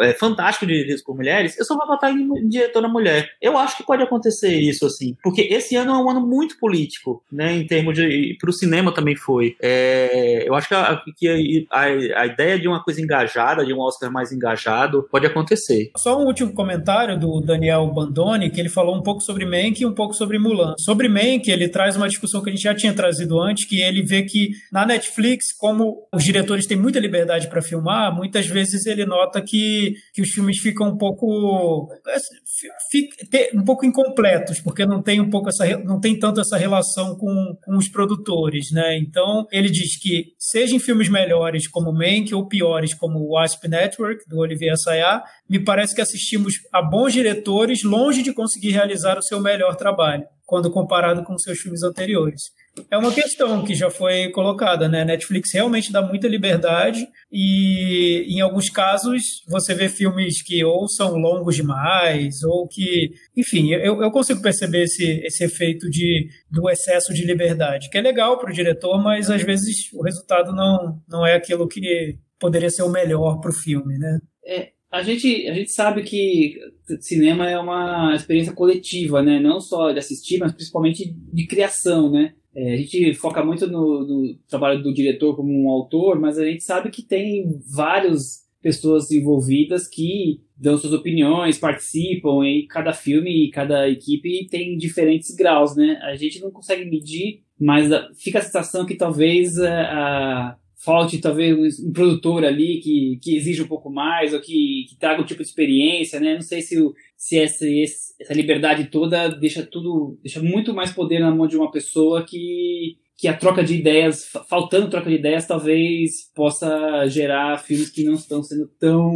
é, fantástico dirigido por mulheres, eu só vou votar em diretora mulher. Eu acho que pode acontecer isso, assim. Porque esse ano é um ano muito político, né? Em termos de. Para o cinema também foi. É, eu acho que, a, que a, a, ideia de uma coisa engajada, de um Oscar mais engajado, pode acontecer. Só um último comentário do Daniel Bandoni, que ele falou um pouco sobre Mank e um pouco sobre Mulan. Sobre Mank, ele traz uma discussão que a gente já tinha trazido antes, que ele vê que na Netflix, como os diretores têm muita liberdade para filmar, muitas vezes ele nota que que, os filmes ficam um pouco um pouco incompletos, porque não tem um pouco essa não tem tanto essa relação com, com os produtores, né? Então ele diz que seja em filmes melhores como Mank ou piores como o Wasp Network do Olivier Assayas, me parece que assistimos a bons diretores longe de conseguir realizar o seu melhor trabalho quando comparado com seus filmes anteriores. É uma questão que já foi colocada, né? Netflix realmente dá muita liberdade e, em alguns casos, você vê filmes que ou são longos demais ou que, enfim, eu, eu consigo perceber esse, esse efeito de, do excesso de liberdade, que é legal para o diretor, mas às vezes o resultado não, não é aquilo que poderia ser o melhor para o filme, né? É, a gente, a gente sabe que cinema é uma experiência coletiva, né? Não só de assistir, mas principalmente de criação, né? É, a gente foca muito no, no, trabalho do diretor como um autor, mas a gente sabe que tem várias pessoas envolvidas que dão suas opiniões, participam, e cada filme e cada equipe tem diferentes graus, né? A gente não consegue medir, mas fica a sensação que talvez a, a falte talvez um produtor ali que, que exija um pouco mais ou que, que traga um tipo de experiência, né? Não sei se, se essa, essa liberdade toda deixa tudo, deixa muito mais poder na mão de uma pessoa que, que a troca de ideias, faltando troca de ideias, talvez possa gerar filmes que não estão sendo tão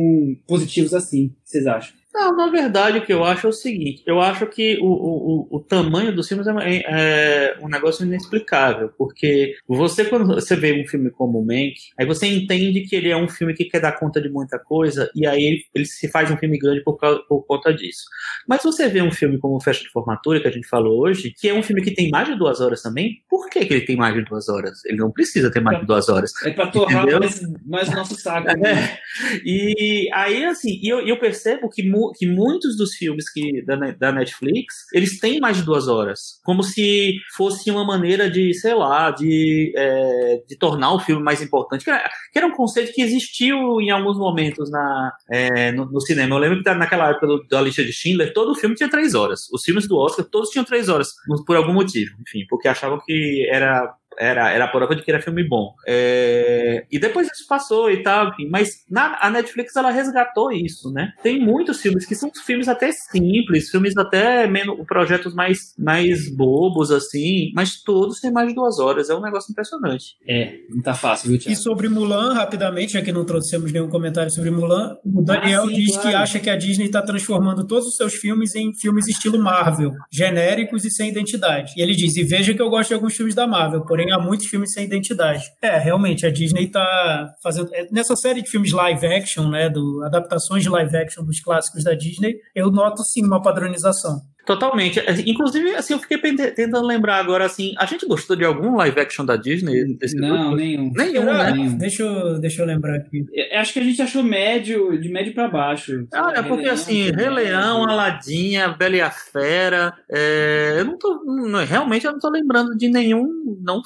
positivos assim. O que vocês acham? Não, na verdade, o que eu acho é o seguinte: eu acho que o, o, o tamanho dos filmes é, é, um negócio inexplicável, porque você, quando você vê um filme como o Mank, aí você entende que ele é um filme que quer dar conta de muita coisa, e aí ele, ele se faz um filme grande por, por conta disso. Mas você vê um filme como Festa de Formatura, que a gente falou hoje, que é um filme que tem mais de duas horas também, por que, que ele tem mais de duas horas? Ele não precisa ter mais de duas horas. É pra torrar mais, mais nosso saco. É. Né? E aí, assim, eu, eu percebo que que muitos dos filmes que, da, da Netflix, eles têm mais de duas horas. Como se fosse uma maneira de, sei lá, de, é, de tornar o filme mais importante. Que era, que era, um conceito que existiu em alguns momentos na, é, no, no, cinema. Eu lembro que naquela época do, da lista de Schindler, todo filme tinha três horas. Os filmes do Oscar, todos tinham três horas, por algum motivo. Enfim, porque achavam que era era, era a prova de que era filme bom. É, e depois isso passou e tal, enfim. Mas na, a Netflix ela resgatou isso, né? Tem muitos filmes que são filmes até simples, filmes até menos projetos mais, mais bobos, assim, mas todos têm mais de duas horas. É um negócio impressionante. É, não tá fácil, viu, Thiago? E sobre Mulan, rapidamente, já que não trouxemos nenhum comentário sobre Mulan, o Daniel ah, sim, diz claro. que acha que a Disney está transformando todos os seus filmes em filmes estilo Marvel, genéricos e sem identidade. E ele diz: e veja que eu gosto de alguns filmes da Marvel, porém porém há muitos filmes sem identidade. É, realmente, a Disney está fazendo. É, nessa série de filmes live action, né, do, adaptações de live action dos clássicos da Disney, eu noto sim uma padronização. Totalmente. É, inclusive, assim, eu fiquei tentando lembrar agora, assim, a gente gostou de algum live action da Disney? não, grupo? nenhum. Nenhum, né? Nenhum. Deixa, eu, deixa eu lembrar aqui. Eu acho que a gente achou médio, de médio para baixo. Ah, é porque, Rei assim, Rei Leão, Aladinha, Bela e a Fera, é, eu não tô, não, realmente eu não tô lembrando de nenhum, não,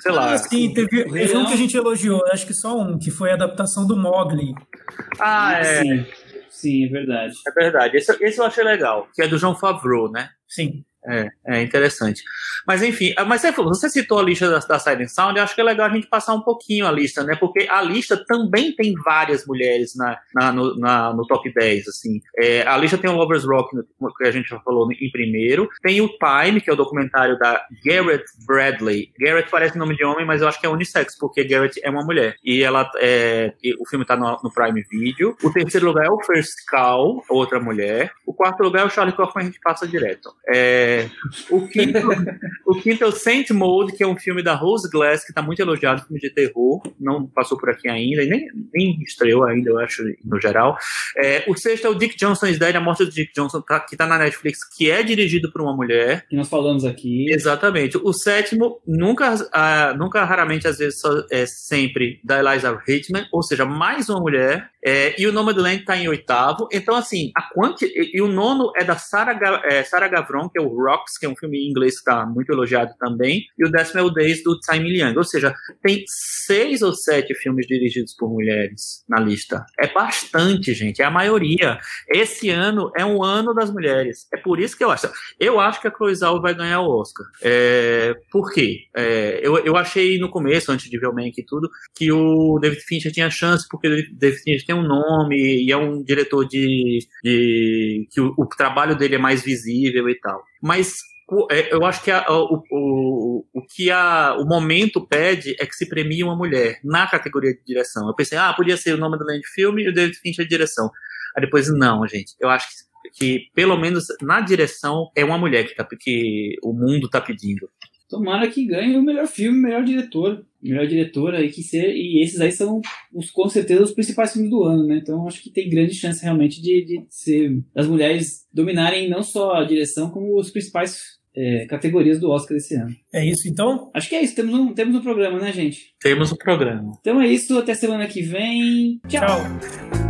sei lá. Ah, sim, teve, teve um que a gente elogiou, acho que só um, que foi a adaptação do Mogli. Ah, é. Sim. Sim, é verdade. É verdade. Esse, esse eu achei legal, que é do João Favreau, né? Sim. É, é interessante. Mas enfim, ah, mas você, citou a lista da, da Silent Sound, eu acho que é legal a gente passar um pouquinho a lista, né? Porque a lista também tem várias mulheres na, na, no, na, no top 10, assim. É, a lista tem o Lovers Rock, que a gente já falou em primeiro. Tem o Time, que é o documentário da Garrett Bradley. Garrett parece nome de homem, mas eu acho que é unissex, porque Garrett é uma mulher. E ela é, o filme tá no, no, Prime Video. O terceiro lugar é o First Call, outra mulher. O quarto lugar é o Charlie Kaufman, a gente passa direto. É, o quinto O quinto é o Saint Mode, que é um filme da Rose Glass, que está muito elogiado, filme de terror, não passou por aqui ainda, e nem, nem estreou ainda, eu acho, no geral. É, o sexto é o Dick Johnson is Dead, a morte do Dick Johnson, tá, que está na Netflix, que é dirigido por uma mulher. Que nós falamos aqui. Exatamente. O sétimo, nunca, nunca raramente, às vezes, só, é sempre da Eliza Hitman, ou seja, mais uma mulher. É, e o nome do Land está em oitavo. Então, assim, a quanti, e, e, o nono é da Sarah, é, Sarah Gavron, que é o Rocks, que é um filme em inglês que está muito elogiado também, e o décimo é o Days do Tsai Ming-liang. Ou seja, tem seis ou sete filmes dirigidos por mulheres na lista. É bastante, gente, é a maioria. Esse ano é um ano das mulheres. É por isso que eu acho. Eu acho que a Chloe Zhao vai ganhar o Oscar. É, por quê? É, eu, eu achei no começo, antes de ver o Mank e tudo, que o David Fincher tinha chance, porque o David Fincher tem um nome e é um diretor de. de que o, o trabalho dele é mais visível e tal. Mas é, eu acho que a, o, o, o que a, o momento pede é que se premie uma mulher na categoria de direção. Eu pensei, ah, podia ser o nome do land filme e o David Fincher de direção. Aí depois, não, gente. Eu acho que, que pelo menos na direção é uma mulher que, tá, que o mundo tá pedindo. Tomara que ganhe o melhor filme, melhor diretor. Melhor diretora e que ser. E esses aí são os, com certeza os principais filmes do ano, né? Então acho que tem grande chance realmente de, de ser das mulheres dominarem não só a direção, como os principais é, categorias do Oscar esse ano. É isso então? Acho que é isso. Temos um, temos um programa, né, gente? Temos um programa. Então é isso. Até semana que vem. Tchau. Tchau.